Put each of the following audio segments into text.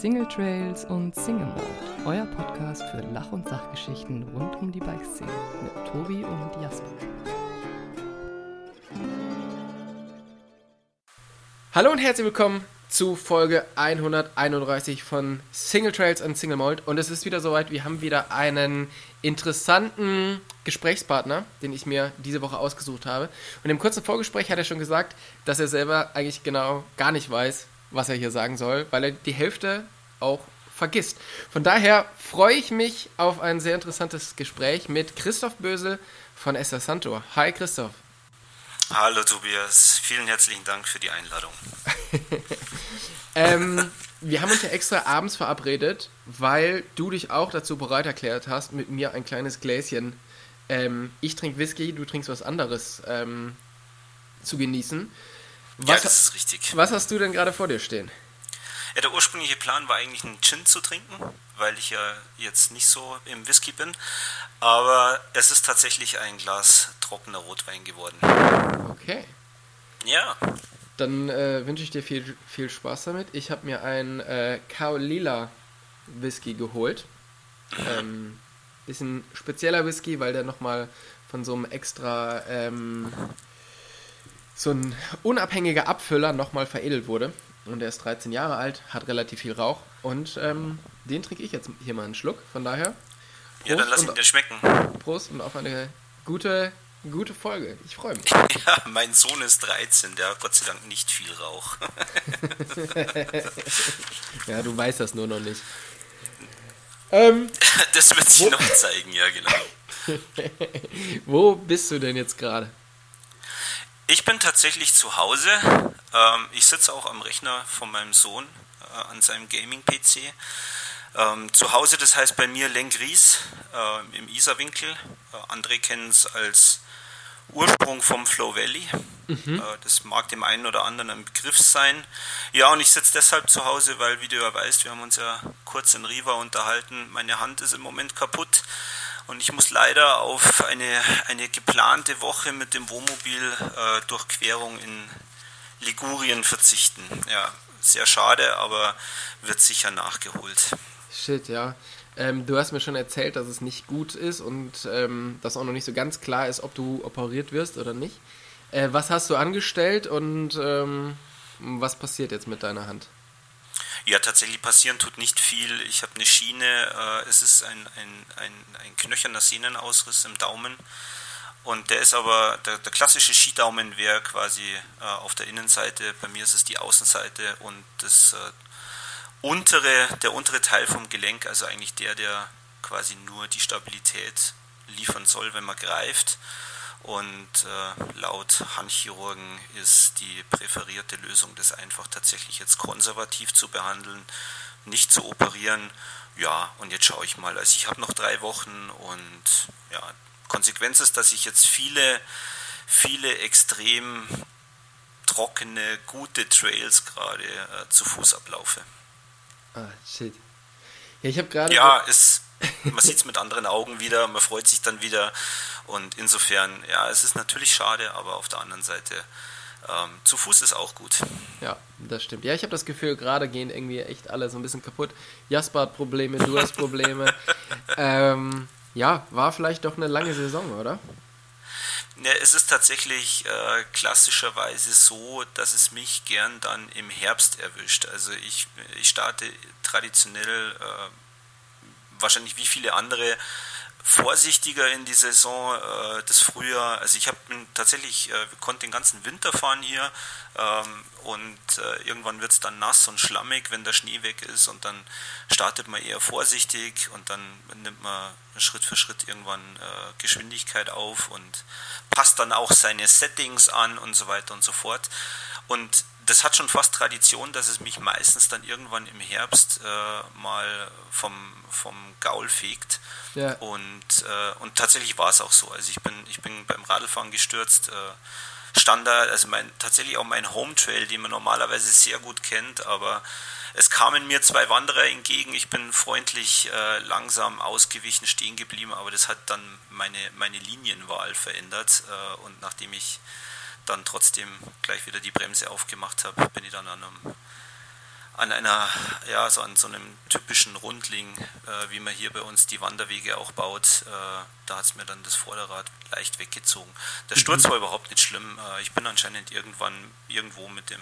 Single Trails und Single Mode, euer Podcast für Lach- und Sachgeschichten rund um die Bikeszene mit Tobi und Jasper. Hallo und herzlich willkommen zu Folge 131 von Single Trails und Single Mold. Und es ist wieder soweit, wir haben wieder einen interessanten Gesprächspartner, den ich mir diese Woche ausgesucht habe. Und im kurzen Vorgespräch hat er schon gesagt, dass er selber eigentlich genau gar nicht weiß, was er hier sagen soll, weil er die Hälfte auch vergisst. Von daher freue ich mich auf ein sehr interessantes Gespräch mit Christoph Bösel von Esther Santor. Hi Christoph. Hallo Tobias, vielen herzlichen Dank für die Einladung. ähm, wir haben uns ja extra abends verabredet, weil du dich auch dazu bereit erklärt hast, mit mir ein kleines Gläschen, ähm, ich trinke Whisky, du trinkst was anderes, ähm, zu genießen. Was, ja, das ist richtig. Was hast du denn gerade vor dir stehen? Ja, der ursprüngliche Plan war eigentlich einen Gin zu trinken, weil ich ja jetzt nicht so im Whisky bin. Aber es ist tatsächlich ein Glas trockener Rotwein geworden. Okay. Ja. Dann äh, wünsche ich dir viel, viel Spaß damit. Ich habe mir einen äh, Kaolila Whisky geholt. Ähm, bisschen spezieller Whisky, weil der nochmal von so einem extra ähm, so ein unabhängiger Abfüller nochmal veredelt wurde. Und er ist 13 Jahre alt, hat relativ viel Rauch. Und ähm, den trinke ich jetzt hier mal einen Schluck. Von daher. Prost ja, dann lass ihn dir schmecken. Prost und auf eine gute, gute Folge. Ich freue mich. Ja, mein Sohn ist 13, der hat Gott sei Dank nicht viel Rauch. ja, du weißt das nur noch nicht. Ähm, das wird sich noch zeigen, ja, genau. wo bist du denn jetzt gerade? Ich bin tatsächlich zu Hause. Ähm, ich sitze auch am Rechner von meinem Sohn äh, an seinem Gaming-PC. Ähm, zu Hause, das heißt bei mir Lengries äh, im Isarwinkel. Äh, André kennt es als Ursprung vom Flow Valley. Mhm. Äh, das mag dem einen oder anderen ein Begriff sein. Ja, und ich sitze deshalb zu Hause, weil, wie du ja weißt, wir haben uns ja kurz in Riva unterhalten. Meine Hand ist im Moment kaputt. Und ich muss leider auf eine, eine geplante Woche mit dem Wohnmobil äh, Durchquerung in Ligurien verzichten. Ja, sehr schade, aber wird sicher nachgeholt. Shit, ja. Ähm, du hast mir schon erzählt, dass es nicht gut ist und ähm, dass auch noch nicht so ganz klar ist, ob du operiert wirst oder nicht. Äh, was hast du angestellt und ähm, was passiert jetzt mit deiner Hand? Ja, tatsächlich passieren tut nicht viel. Ich habe eine Schiene, äh, es ist ein, ein, ein, ein knöcherner Sehnenausriss im Daumen. Und der ist aber, der, der klassische Skidaumen wäre quasi äh, auf der Innenseite, bei mir ist es die Außenseite und das äh, untere, der untere Teil vom Gelenk, also eigentlich der, der quasi nur die Stabilität liefern soll, wenn man greift. Und äh, laut Handchirurgen ist die präferierte Lösung, das einfach tatsächlich jetzt konservativ zu behandeln, nicht zu operieren. Ja, und jetzt schaue ich mal. Also ich habe noch drei Wochen und ja, Konsequenz ist, dass ich jetzt viele, viele extrem trockene, gute Trails gerade äh, zu Fuß ablaufe. Ah, shit. Ja, ich habe gerade. Ja, es, man sieht es mit anderen Augen wieder, man freut sich dann wieder. Und insofern, ja, es ist natürlich schade, aber auf der anderen Seite, ähm, zu Fuß ist auch gut. Ja, das stimmt. Ja, ich habe das Gefühl, gerade gehen irgendwie echt alle so ein bisschen kaputt. Jasper hat Probleme, du hast Probleme. ähm, ja, war vielleicht doch eine lange Saison, oder? Ja, es ist tatsächlich äh, klassischerweise so, dass es mich gern dann im Herbst erwischt. Also ich, ich starte traditionell äh, wahrscheinlich wie viele andere vorsichtiger in die Saison äh, des Frühjahr. Also ich habe tatsächlich, äh, konnte den ganzen Winter fahren hier ähm, und äh, irgendwann wird es dann nass und schlammig, wenn der Schnee weg ist und dann startet man eher vorsichtig und dann nimmt man Schritt für Schritt irgendwann äh, Geschwindigkeit auf und passt dann auch seine Settings an und so weiter und so fort. Und das hat schon fast Tradition, dass es mich meistens dann irgendwann im Herbst äh, mal vom, vom Gaul fegt. Ja. Und, äh, und tatsächlich war es auch so. Also ich bin, ich bin beim Radlfahren gestürzt. Äh, Standard, also mein, tatsächlich auch mein Home Trail, den man normalerweise sehr gut kennt, aber es kamen mir zwei Wanderer entgegen. Ich bin freundlich äh, langsam ausgewichen, stehen geblieben, aber das hat dann meine, meine Linienwahl verändert. Äh, und nachdem ich dann trotzdem gleich wieder die Bremse aufgemacht habe, bin ich dann an einem, an einer, ja, so an so einem typischen Rundling, äh, wie man hier bei uns die Wanderwege auch baut, äh, da hat es mir dann das Vorderrad leicht weggezogen. Der mhm. Sturz war überhaupt nicht schlimm. Äh, ich bin anscheinend irgendwann irgendwo mit dem,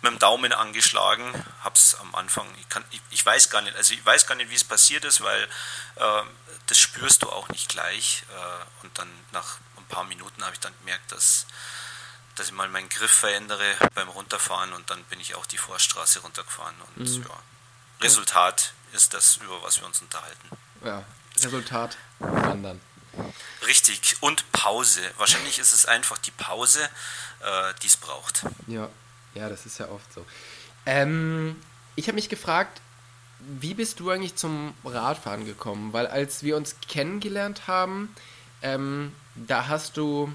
mit dem Daumen angeschlagen, hab's am Anfang, ich, kann, ich, ich weiß gar nicht, also ich weiß gar nicht, wie es passiert ist, weil äh, das spürst du auch nicht gleich. Äh, und dann nach ein paar Minuten habe ich dann gemerkt, dass dass ich mal meinen Griff verändere beim Runterfahren und dann bin ich auch die Vorstraße runtergefahren. Und mhm. ja, Resultat ist das, über was wir uns unterhalten. Ja, Resultat wandern. Richtig, und Pause. Wahrscheinlich ist es einfach die Pause, äh, die es braucht. Ja. ja, das ist ja oft so. Ähm, ich habe mich gefragt, wie bist du eigentlich zum Radfahren gekommen? Weil als wir uns kennengelernt haben, ähm, da hast du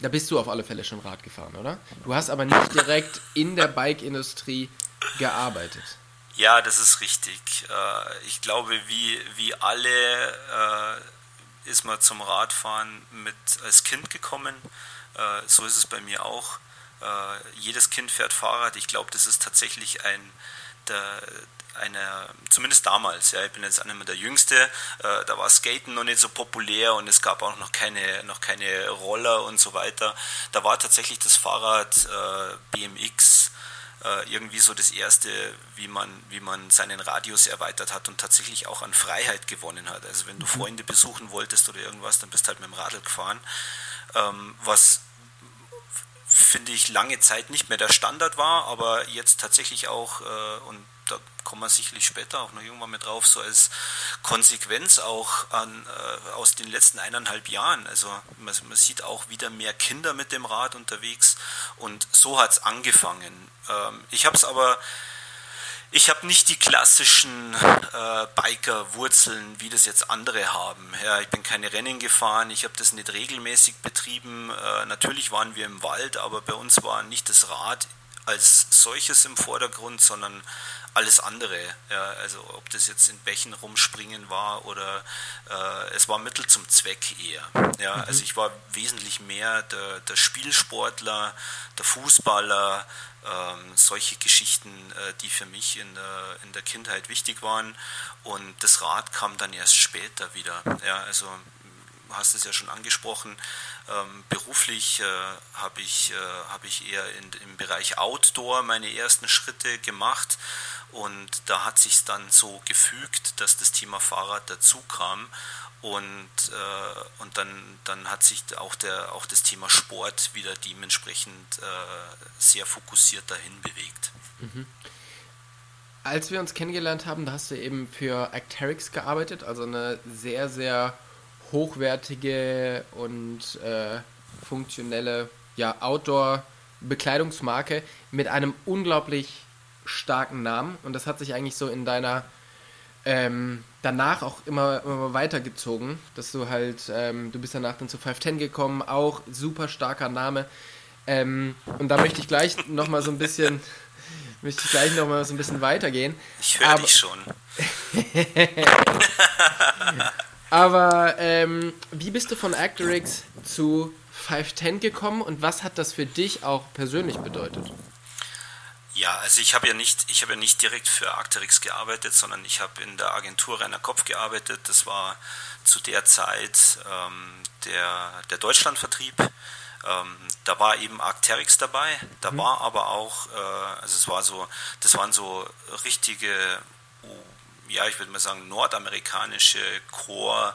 da bist du auf alle Fälle schon Rad gefahren, oder? Du hast aber nicht direkt in der Bike-Industrie gearbeitet. Ja, das ist richtig. Äh, ich glaube, wie, wie alle äh, ist man zum Radfahren mit als Kind gekommen. Äh, so ist es bei mir auch. Jedes Kind fährt Fahrrad. Ich glaube, das ist tatsächlich ein der, eine, zumindest damals, ja, ich bin jetzt einer der Jüngste, äh, da war Skaten noch nicht so populär und es gab auch noch keine, noch keine Roller und so weiter. Da war tatsächlich das Fahrrad äh, BMX äh, irgendwie so das erste, wie man, wie man seinen Radius erweitert hat und tatsächlich auch an Freiheit gewonnen hat. Also wenn du mhm. Freunde besuchen wolltest oder irgendwas, dann bist halt mit dem Radl gefahren. Ähm, was finde ich lange Zeit nicht mehr der Standard war, aber jetzt tatsächlich auch, äh, und da kommen wir sicherlich später auch noch irgendwann mit drauf, so als Konsequenz auch an, äh, aus den letzten eineinhalb Jahren. Also man, man, sieht auch wieder mehr Kinder mit dem Rad unterwegs und so hat es angefangen. Ähm, ich habe es aber ich habe nicht die klassischen äh, Biker-Wurzeln, wie das jetzt andere haben. Ja, ich bin keine Rennen gefahren, ich habe das nicht regelmäßig betrieben. Äh, natürlich waren wir im Wald, aber bei uns war nicht das Rad als solches im Vordergrund, sondern alles andere. Ja, also ob das jetzt in Bächen rumspringen war oder äh, es war Mittel zum Zweck eher. Ja, mhm. Also ich war wesentlich mehr der, der Spielsportler, der Fußballer, ähm, solche Geschichten, äh, die für mich in der, in der Kindheit wichtig waren. Und das Rad kam dann erst später wieder. Ja, also hast es ja schon angesprochen, ähm, beruflich äh, habe ich, äh, hab ich eher in, im Bereich Outdoor meine ersten Schritte gemacht und da hat sich dann so gefügt, dass das Thema Fahrrad dazu kam und, äh, und dann, dann hat sich auch, der, auch das Thema Sport wieder dementsprechend äh, sehr fokussiert dahin bewegt. Mhm. Als wir uns kennengelernt haben, da hast du eben für Acterix gearbeitet, also eine sehr, sehr hochwertige und äh, funktionelle ja, Outdoor-Bekleidungsmarke mit einem unglaublich starken Namen. Und das hat sich eigentlich so in deiner ähm, danach auch immer, immer weitergezogen, dass du halt, ähm, du bist danach dann zu 510 gekommen, auch super starker Name. Ähm, und da möchte ich gleich nochmal so ein bisschen, möchte ich gleich noch so ein bisschen weitergehen. Ich höre dich schon. Aber ähm, wie bist du von Actorix zu 510 gekommen und was hat das für dich auch persönlich bedeutet? Ja, also ich habe ja nicht, ich habe ja nicht direkt für Arcteryx gearbeitet, sondern ich habe in der Agentur Rainer Kopf gearbeitet. Das war zu der Zeit ähm, der, der Deutschlandvertrieb. Ähm, da war eben Arcteryx dabei, da mhm. war aber auch, äh, also es war so, das waren so richtige ja, ich würde mal sagen, nordamerikanische Core,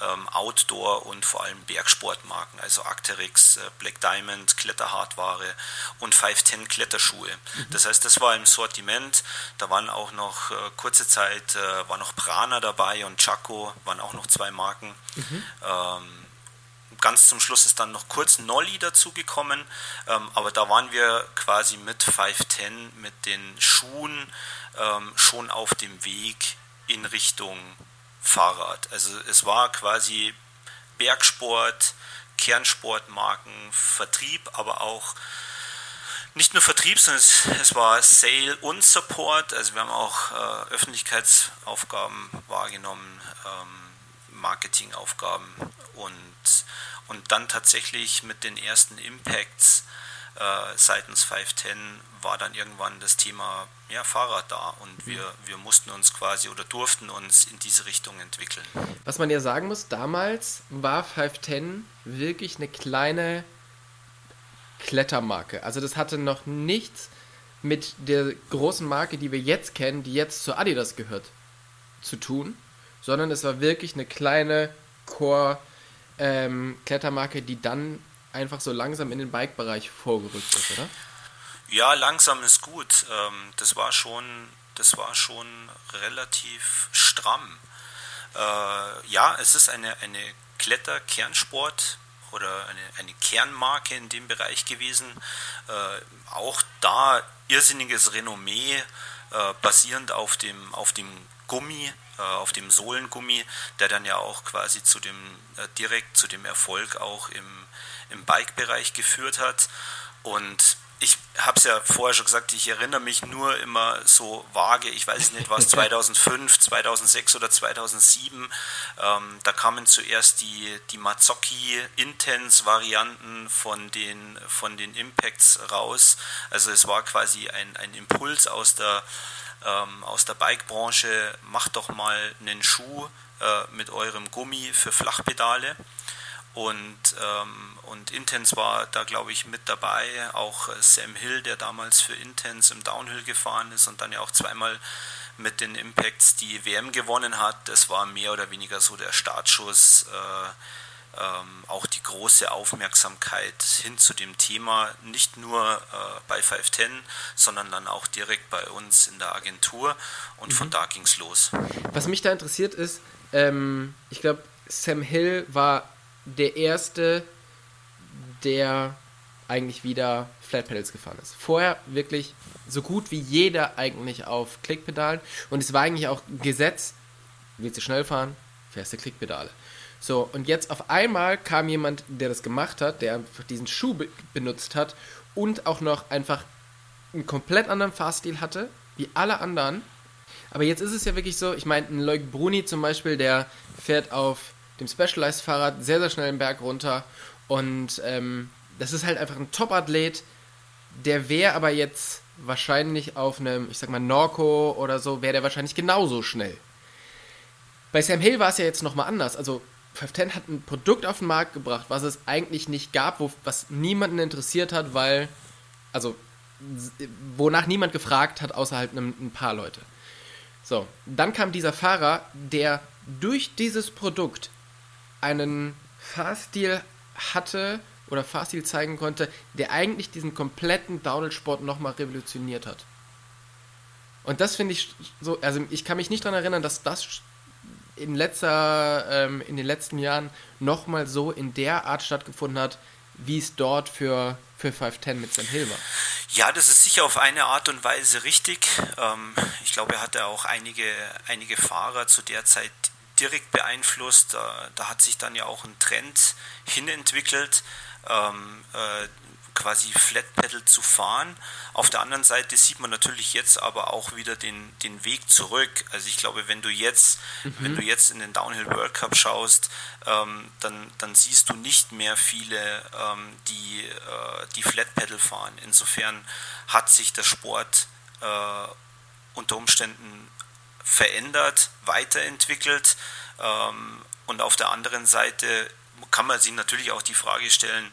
ähm, Outdoor und vor allem Bergsportmarken, also Arcteryx, äh, Black Diamond, Kletterhardware und 510 Kletterschuhe. Mhm. Das heißt, das war im Sortiment. Da waren auch noch äh, kurze Zeit, äh, war noch Prana dabei und Chaco, waren auch noch zwei Marken. Mhm. Ähm, ganz zum Schluss ist dann noch kurz Nolly dazugekommen, ähm, aber da waren wir quasi mit 510, mit den Schuhen ähm, schon auf dem Weg in Richtung Fahrrad. Also es war quasi Bergsport, Kernsportmarken, Vertrieb, aber auch nicht nur Vertrieb, sondern es, es war Sale und Support. Also wir haben auch äh, Öffentlichkeitsaufgaben wahrgenommen, ähm, Marketingaufgaben und, und dann tatsächlich mit den ersten Impacts äh, seitens 510 war dann irgendwann das Thema ja, Fahrrad da und wir, wir mussten uns quasi oder durften uns in diese Richtung entwickeln. Was man ja sagen muss, damals war 510 wirklich eine kleine Klettermarke. Also das hatte noch nichts mit der großen Marke, die wir jetzt kennen, die jetzt zu Adidas gehört, zu tun, sondern es war wirklich eine kleine Core-Klettermarke, ähm, die dann einfach so langsam in den Bike-Bereich vorgerückt ist, oder? Ja, langsam ist gut. Ähm, das war schon, das war schon relativ stramm. Äh, ja, es ist eine, eine Kletter-Kernsport oder eine, eine Kernmarke in dem Bereich gewesen. Äh, auch da irrsinniges Renommee, äh, basierend auf dem, auf dem Gummi, äh, auf dem Sohlengummi, der dann ja auch quasi zu dem, äh, direkt zu dem Erfolg auch im, im Bike-Bereich geführt hat. Und ich habe es ja vorher schon gesagt, ich erinnere mich nur immer so vage, ich weiß nicht was, 2005, 2006 oder 2007, ähm, da kamen zuerst die, die Mazzocchi Intense Varianten von den, von den Impacts raus. Also es war quasi ein, ein Impuls aus der, ähm, aus der Bike-Branche, macht doch mal einen Schuh äh, mit eurem Gummi für Flachpedale. Und, ähm, und Intense war da, glaube ich, mit dabei. Auch äh, Sam Hill, der damals für Intense im Downhill gefahren ist und dann ja auch zweimal mit den Impacts die WM gewonnen hat. Das war mehr oder weniger so der Startschuss. Äh, ähm, auch die große Aufmerksamkeit hin zu dem Thema, nicht nur äh, bei 510, sondern dann auch direkt bei uns in der Agentur. Und mhm. von da ging es los. Was mich da interessiert ist, ähm, ich glaube, Sam Hill war der erste, der eigentlich wieder Flat Pedals gefahren ist. Vorher wirklich so gut wie jeder eigentlich auf Klickpedalen und es war eigentlich auch Gesetz, willst du schnell fahren, fährst du Klickpedale. So, und jetzt auf einmal kam jemand, der das gemacht hat, der einfach diesen Schuh be benutzt hat und auch noch einfach einen komplett anderen Fahrstil hatte, wie alle anderen. Aber jetzt ist es ja wirklich so, ich meine, ein Leuk Bruni zum Beispiel, der fährt auf dem Specialized-Fahrrad sehr, sehr schnell den Berg runter. Und ähm, das ist halt einfach ein Top-Athlet. Der wäre aber jetzt wahrscheinlich auf einem, ich sag mal, Norco oder so, wäre der wahrscheinlich genauso schnell. Bei Sam Hill war es ja jetzt nochmal anders. Also 510 hat ein Produkt auf den Markt gebracht, was es eigentlich nicht gab, wo, was niemanden interessiert hat, weil, also, wonach niemand gefragt hat, außer halt ein, ein paar Leute. So, dann kam dieser Fahrer, der durch dieses Produkt einen Fahrstil hatte oder Fahrstil zeigen konnte, der eigentlich diesen kompletten Downhill-Sport nochmal revolutioniert hat. Und das finde ich so, also ich kann mich nicht daran erinnern, dass das in, letzter, ähm, in den letzten Jahren nochmal so in der Art stattgefunden hat, wie es dort für, für 510 mit Sam Hill war. Ja, das ist sicher auf eine Art und Weise richtig. Ähm, ich glaube, er hatte auch einige, einige Fahrer zu der Zeit direkt beeinflusst. Da, da hat sich dann ja auch ein Trend hinentwickelt, ähm, äh, quasi Flat Pedal zu fahren. Auf der anderen Seite sieht man natürlich jetzt aber auch wieder den, den Weg zurück. Also ich glaube, wenn du jetzt, mhm. wenn du jetzt in den Downhill World Cup schaust, ähm, dann, dann siehst du nicht mehr viele, ähm, die, äh, die Flat Pedal fahren. Insofern hat sich der Sport äh, unter Umständen verändert, weiterentwickelt. Ähm, und auf der anderen Seite kann man sich natürlich auch die Frage stellen,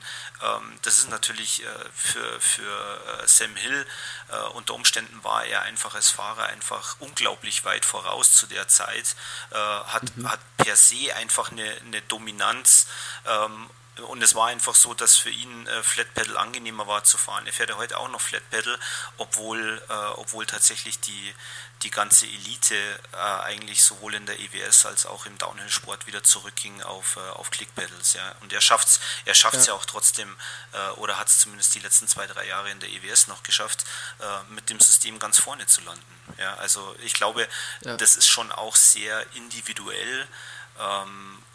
das ist natürlich äh, für, für äh, Sam Hill, äh, unter Umständen war er einfach als Fahrer einfach unglaublich weit voraus zu der Zeit, hat, mhm. hat per se einfach eine, eine Dominanz ähm, und es war einfach so, dass für ihn äh, Flat Pedal angenehmer war zu fahren. Er fährt ja heute auch noch Flat Pedal, obwohl, äh, obwohl tatsächlich die, die ganze Elite äh, eigentlich sowohl in der EWS als auch im Downhill-Sport wieder zurückging auf, äh, auf Click-Pedals. Ja. Und er schafft es er schafft's ja. ja auch trotzdem, äh, oder hat es zumindest die letzten zwei, drei Jahre in der EWS noch geschafft, äh, mit dem System ganz vorne zu landen. Ja. Also ich glaube, ja. das ist schon auch sehr individuell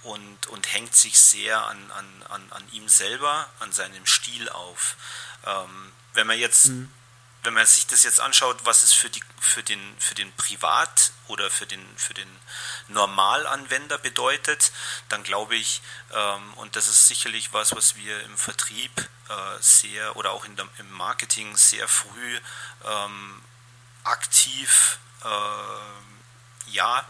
und, und hängt sich sehr an, an, an, an ihm selber, an seinem Stil auf. Ähm, wenn man jetzt mhm wenn man sich das jetzt anschaut, was es für, die, für, den, für den Privat- oder für den, für den Normalanwender bedeutet, dann glaube ich, ähm, und das ist sicherlich was, was wir im Vertrieb äh, sehr oder auch der, im Marketing sehr früh ähm, aktiv äh, ja,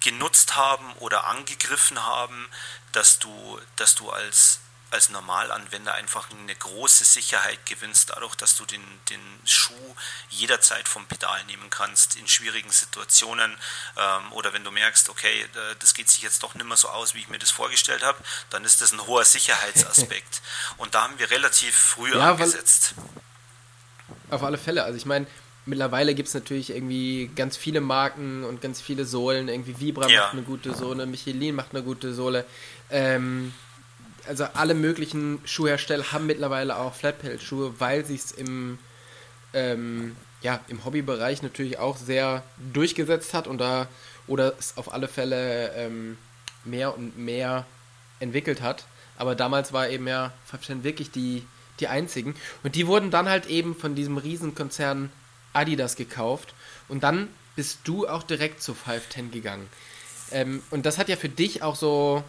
genutzt haben oder angegriffen haben, dass du, dass du als als Normalanwender einfach eine große Sicherheit gewinnst, dadurch, dass du den, den Schuh jederzeit vom Pedal nehmen kannst in schwierigen Situationen ähm, oder wenn du merkst, okay, das geht sich jetzt doch nicht mehr so aus, wie ich mir das vorgestellt habe, dann ist das ein hoher Sicherheitsaspekt. Und da haben wir relativ früh ja, angesetzt. Auf alle Fälle. Also ich meine, mittlerweile gibt es natürlich irgendwie ganz viele Marken und ganz viele Sohlen. Irgendwie Vibra ja. macht eine gute Sohle, Michelin macht eine gute Sohle. Ähm, also alle möglichen Schuhhersteller haben mittlerweile auch Flatpelt-Schuhe, weil sich es im, ähm, ja, im Hobbybereich natürlich auch sehr durchgesetzt hat und da oder es auf alle Fälle ähm, mehr und mehr entwickelt hat. Aber damals war eben ja Fabchen wirklich die, die einzigen. Und die wurden dann halt eben von diesem Riesenkonzern Adidas gekauft. Und dann bist du auch direkt zu 510 gegangen. Ähm, und das hat ja für dich auch so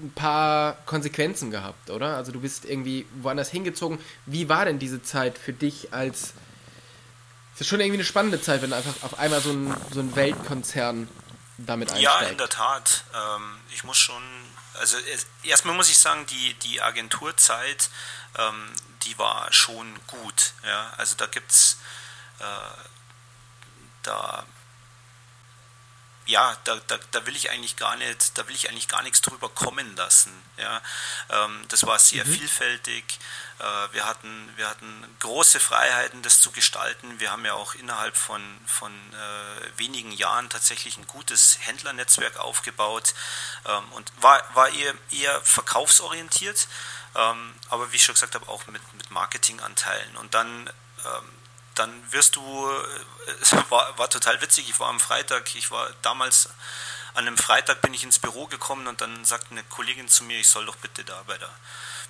ein paar Konsequenzen gehabt, oder? Also du bist irgendwie woanders hingezogen. Wie war denn diese Zeit für dich als... Es ist schon irgendwie eine spannende Zeit, wenn einfach auf einmal so ein, so ein Weltkonzern damit einsteigt. Ja, in der Tat. Ähm, ich muss schon... Also erstmal muss ich sagen, die, die Agenturzeit, ähm, die war schon gut. Ja? Also da gibt es... Äh, da ja, da, da, da will ich eigentlich gar nicht, da will ich eigentlich gar nichts drüber kommen lassen. Ja. Ähm, das war sehr mhm. vielfältig. Äh, wir, hatten, wir hatten große Freiheiten, das zu gestalten. Wir haben ja auch innerhalb von, von äh, wenigen Jahren tatsächlich ein gutes Händlernetzwerk aufgebaut ähm, und war, war eher, eher verkaufsorientiert, ähm, aber wie ich schon gesagt habe, auch mit, mit Marketinganteilen. Und dann ähm, dann wirst du, äh, es war, war total witzig, ich war am Freitag, ich war damals, an einem Freitag bin ich ins Büro gekommen und dann sagte eine Kollegin zu mir, ich soll doch bitte da bei der,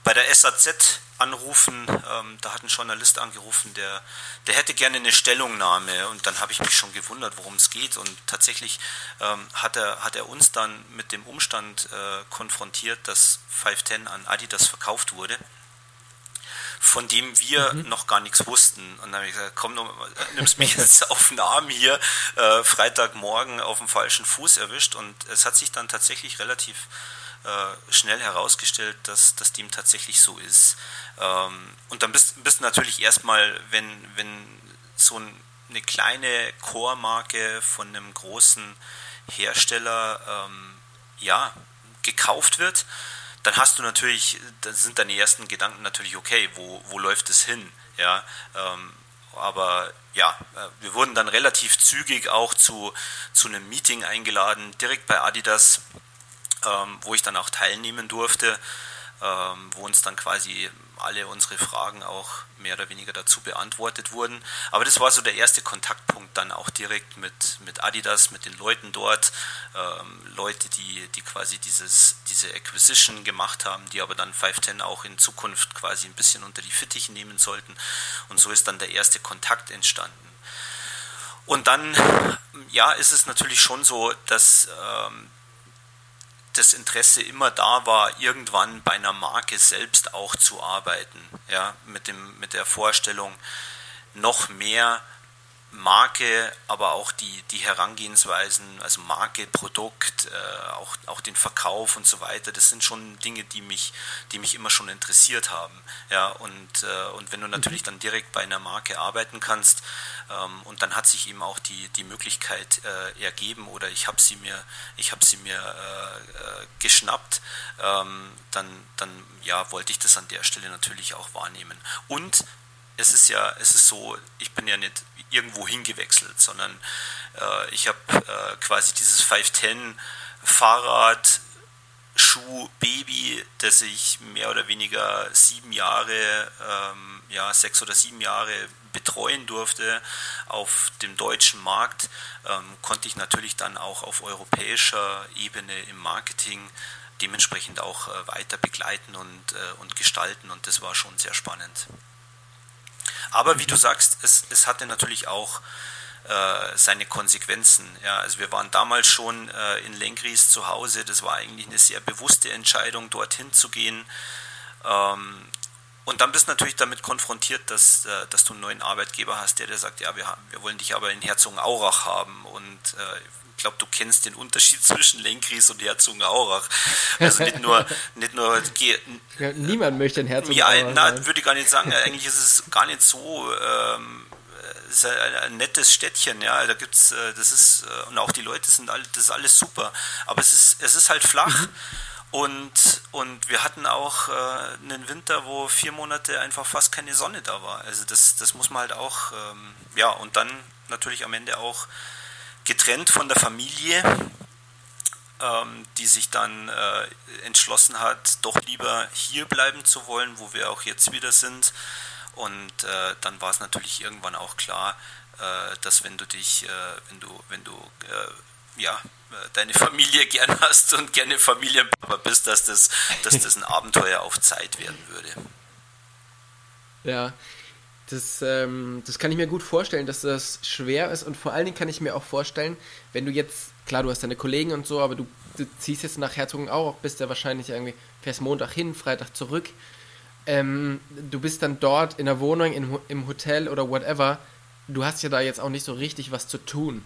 bei der SAZ anrufen. Ähm, da hat ein Journalist angerufen, der, der hätte gerne eine Stellungnahme. Und dann habe ich mich schon gewundert, worum es geht. Und tatsächlich ähm, hat, er, hat er uns dann mit dem Umstand äh, konfrontiert, dass 510 an Adidas verkauft wurde von dem wir mhm. noch gar nichts wussten. Und dann habe ich gesagt, komm, du nimmst mich jetzt auf den Arm hier, äh, Freitagmorgen auf dem falschen Fuß erwischt. Und es hat sich dann tatsächlich relativ äh, schnell herausgestellt, dass, dass dem tatsächlich so ist. Ähm, und dann bist, du natürlich erstmal, wenn, wenn so ein, eine kleine Core-Marke von einem großen Hersteller ähm, ja, gekauft wird, dann hast du natürlich, dann sind deine ersten Gedanken natürlich, okay, wo, wo läuft es hin? Ja, ähm, aber ja, äh, wir wurden dann relativ zügig auch zu, zu einem Meeting eingeladen, direkt bei Adidas, ähm, wo ich dann auch teilnehmen durfte, ähm, wo uns dann quasi alle unsere Fragen auch mehr oder weniger dazu beantwortet wurden. Aber das war so der erste Kontaktpunkt dann auch direkt mit, mit Adidas, mit den Leuten dort, ähm, Leute, die, die quasi dieses, diese Acquisition gemacht haben, die aber dann 510 auch in Zukunft quasi ein bisschen unter die Fittiche nehmen sollten. Und so ist dann der erste Kontakt entstanden. Und dann, ja, ist es natürlich schon so, dass ähm, das Interesse immer da war, irgendwann bei einer Marke selbst auch zu arbeiten. Ja, mit, dem, mit der Vorstellung, noch mehr Marke, aber auch die, die Herangehensweisen, also Marke, Produkt, äh, auch, auch den Verkauf und so weiter, das sind schon Dinge, die mich, die mich immer schon interessiert haben. Ja, und, äh, und wenn du natürlich dann direkt bei einer Marke arbeiten kannst ähm, und dann hat sich eben auch die, die Möglichkeit äh, ergeben oder ich habe sie mir, ich habe sie mir äh, äh, geschnappt, ähm, dann, dann ja, wollte ich das an der Stelle natürlich auch wahrnehmen. Und es ist ja, es ist so, ich bin ja nicht irgendwo hingewechselt, sondern äh, ich habe äh, quasi dieses 510 Fahrrad, Schuh, Baby, das ich mehr oder weniger sieben Jahre, ähm, ja, sechs oder sieben Jahre betreuen durfte auf dem deutschen Markt, ähm, konnte ich natürlich dann auch auf europäischer Ebene im Marketing dementsprechend auch äh, weiter begleiten und, äh, und gestalten und das war schon sehr spannend. Aber wie du sagst, es, es hatte natürlich auch äh, seine Konsequenzen. Ja, also wir waren damals schon äh, in Lenkries zu Hause. Das war eigentlich eine sehr bewusste Entscheidung, dorthin zu gehen. Ähm, und dann bist du natürlich damit konfrontiert, dass, äh, dass du einen neuen Arbeitgeber hast, der dir sagt, ja, wir, wir wollen dich aber in Herzogenaurach haben. Und äh, glaube, du kennst den Unterschied zwischen Lenkries und Herzogenaurach. Also nicht nur... nicht nur ja, niemand möchte in Herzogenaurach Ja, na, würde ich gar nicht sagen. Eigentlich ist es gar nicht so... Ähm, ist ein, ein, nettes Städtchen, ja, da gibt's, äh, das ist, äh, und auch die Leute sind alle, das ist alles super. Aber es ist, es ist halt flach. Mhm. Und, und wir hatten auch äh, einen Winter, wo vier Monate einfach fast keine Sonne da war. Also das, das muss man halt auch, ähm, ja, und dann natürlich am Ende auch getrennt von der Familie, ähm, die sich dann äh, entschlossen hat, doch lieber hier bleiben zu wollen, wo wir auch jetzt wieder sind. Und äh, dann war es natürlich irgendwann auch klar, äh, dass wenn du dich, äh, wenn du, wenn du äh, ja, deine Familie gern hast und gerne Familienpapa bist, dass das, dass das ein Abenteuer auf Zeit werden würde. Ja, das, ähm, das kann ich mir gut vorstellen, dass das schwer ist und vor allen Dingen kann ich mir auch vorstellen, wenn du jetzt, klar, du hast deine Kollegen und so, aber du, du ziehst jetzt nach Herzogenaurach, bist ja wahrscheinlich irgendwie, fährst Montag hin, Freitag zurück, ähm, du bist dann dort in der Wohnung, in, im Hotel oder whatever, du hast ja da jetzt auch nicht so richtig was zu tun.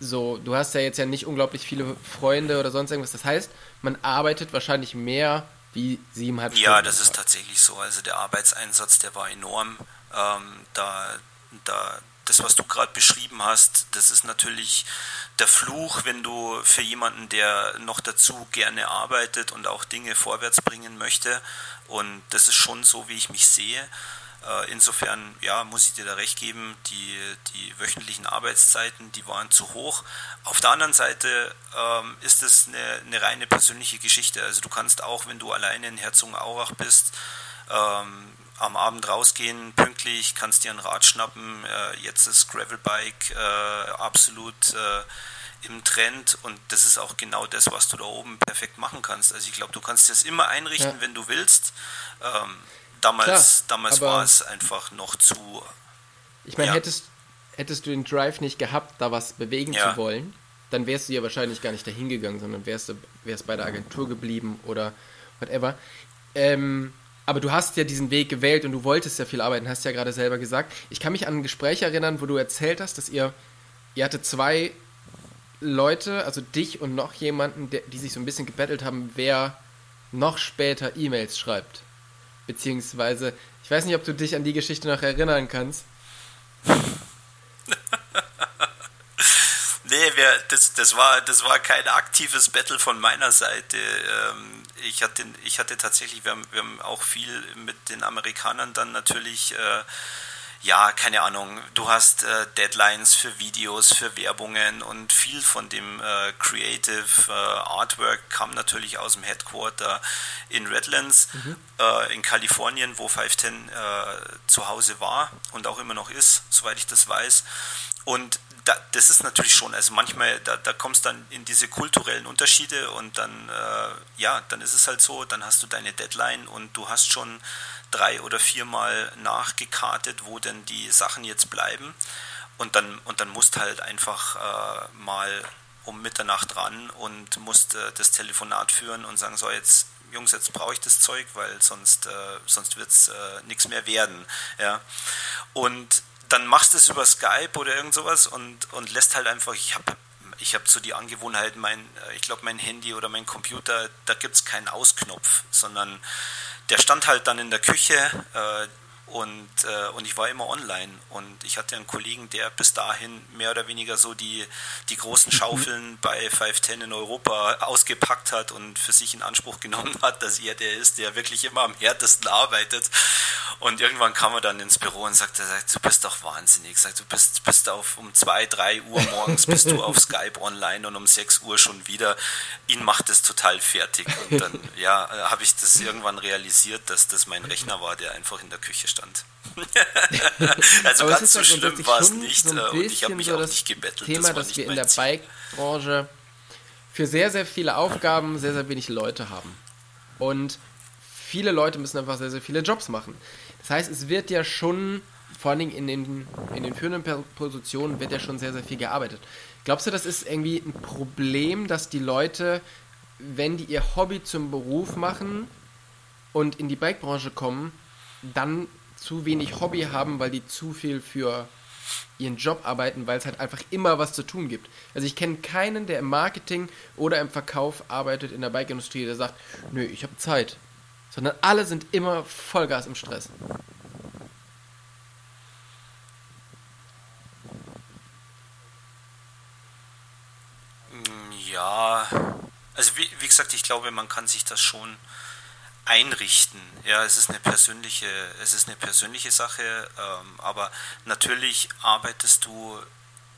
So, du hast ja jetzt ja nicht unglaublich viele Freunde oder sonst irgendwas. Das heißt, man arbeitet wahrscheinlich mehr wie siebeneinhalb Stunden. Ja, das ist tatsächlich so. Also der Arbeitseinsatz, der war enorm. Ähm, da, da, das, was du gerade beschrieben hast, das ist natürlich der Fluch, wenn du für jemanden, der noch dazu gerne arbeitet und auch Dinge vorwärts bringen möchte. Und das ist schon so, wie ich mich sehe. Äh, insofern, ja, muss ich dir da recht geben, die, die wöchentlichen Arbeitszeiten, die waren zu hoch. Auf der anderen Seite ähm, ist es eine, eine reine persönliche Geschichte. Also du kannst auch, wenn du alleine in Herzogenaurach bist, ähm, am Abend rausgehen, pünktlich, kannst dir ein Rad schnappen. Äh, jetzt ist Gravelbike äh, absolut äh, im Trend und das ist auch genau das, was du da oben perfekt machen kannst. Also ich glaube, du kannst das immer einrichten, ja. wenn du willst. Ähm, damals damals war es einfach noch zu. Ich meine, ja. hättest, hättest du den Drive nicht gehabt, da was bewegen ja. zu wollen, dann wärst du ja wahrscheinlich gar nicht dahin gegangen, sondern wärst du wärst bei der Agentur geblieben oder whatever. Ähm, aber du hast ja diesen Weg gewählt und du wolltest ja viel arbeiten, hast ja gerade selber gesagt. Ich kann mich an ein Gespräch erinnern, wo du erzählt hast, dass ihr, ihr hatte zwei Leute, also dich und noch jemanden, der, die sich so ein bisschen gebettelt haben, wer noch später E-Mails schreibt. Beziehungsweise, ich weiß nicht, ob du dich an die Geschichte noch erinnern kannst. nee, wir, das, das, war, das war kein aktives Battle von meiner Seite. Ähm, ich, hatte, ich hatte tatsächlich, wir haben, wir haben auch viel mit den Amerikanern dann natürlich. Äh, ja, keine Ahnung, du hast äh, Deadlines für Videos, für Werbungen und viel von dem äh, Creative äh, Artwork kam natürlich aus dem Headquarter in Redlands mhm. Äh, in Kalifornien, wo 510 äh, zu Hause war und auch immer noch ist, soweit ich das weiß. Und da, das ist natürlich schon, also manchmal, da, da kommst dann in diese kulturellen Unterschiede und dann, äh, ja, dann ist es halt so, dann hast du deine Deadline und du hast schon drei oder viermal nachgekartet, wo denn die Sachen jetzt bleiben. Und dann, und dann musst halt einfach äh, mal um Mitternacht ran und musst äh, das Telefonat führen und sagen, so jetzt Jungs, jetzt brauche ich das Zeug, weil sonst, äh, sonst wird es äh, nichts mehr werden. Ja. Und dann machst du es über Skype oder irgend sowas und, und lässt halt einfach, ich habe ich habe so die Angewohnheit, mein, äh, ich glaube mein Handy oder mein Computer, da gibt es keinen Ausknopf, sondern der stand halt dann in der Küche, äh, und, äh, und ich war immer online und ich hatte einen Kollegen, der bis dahin mehr oder weniger so die, die großen mhm. Schaufeln bei 510 in Europa ausgepackt hat und für sich in Anspruch genommen hat, dass er der ist, der wirklich immer am härtesten arbeitet. Und irgendwann kam er dann ins Büro und sagte, sagt, du bist doch wahnsinnig. Sagt, du bist, bist auf um 2, 3 Uhr morgens bist du auf Skype online und um 6 Uhr schon wieder. Ihn macht es total fertig. Und dann ja, habe ich das irgendwann realisiert, dass das mein Rechner war, der einfach in der Küche stand stand. also Aber ganz so schlimm war es nicht so und ich habe mich so auch nicht gebettelt. Thema, das dass wir in der Bike-Branche für sehr, sehr viele Aufgaben sehr, sehr wenig Leute haben. Und viele Leute müssen einfach sehr, sehr viele Jobs machen. Das heißt, es wird ja schon, vor allen Dingen in den, in den führenden Positionen, wird ja schon sehr, sehr viel gearbeitet. Glaubst du, das ist irgendwie ein Problem, dass die Leute, wenn die ihr Hobby zum Beruf machen, und in die Bike-Branche kommen, dann zu wenig Hobby haben, weil die zu viel für ihren Job arbeiten, weil es halt einfach immer was zu tun gibt. Also ich kenne keinen, der im Marketing oder im Verkauf arbeitet in der Bike-Industrie, der sagt, nö, ich habe Zeit. Sondern alle sind immer Vollgas im Stress. Ja, also wie, wie gesagt, ich glaube, man kann sich das schon einrichten. Ja, es ist eine persönliche, es ist eine persönliche Sache, ähm, aber natürlich arbeitest du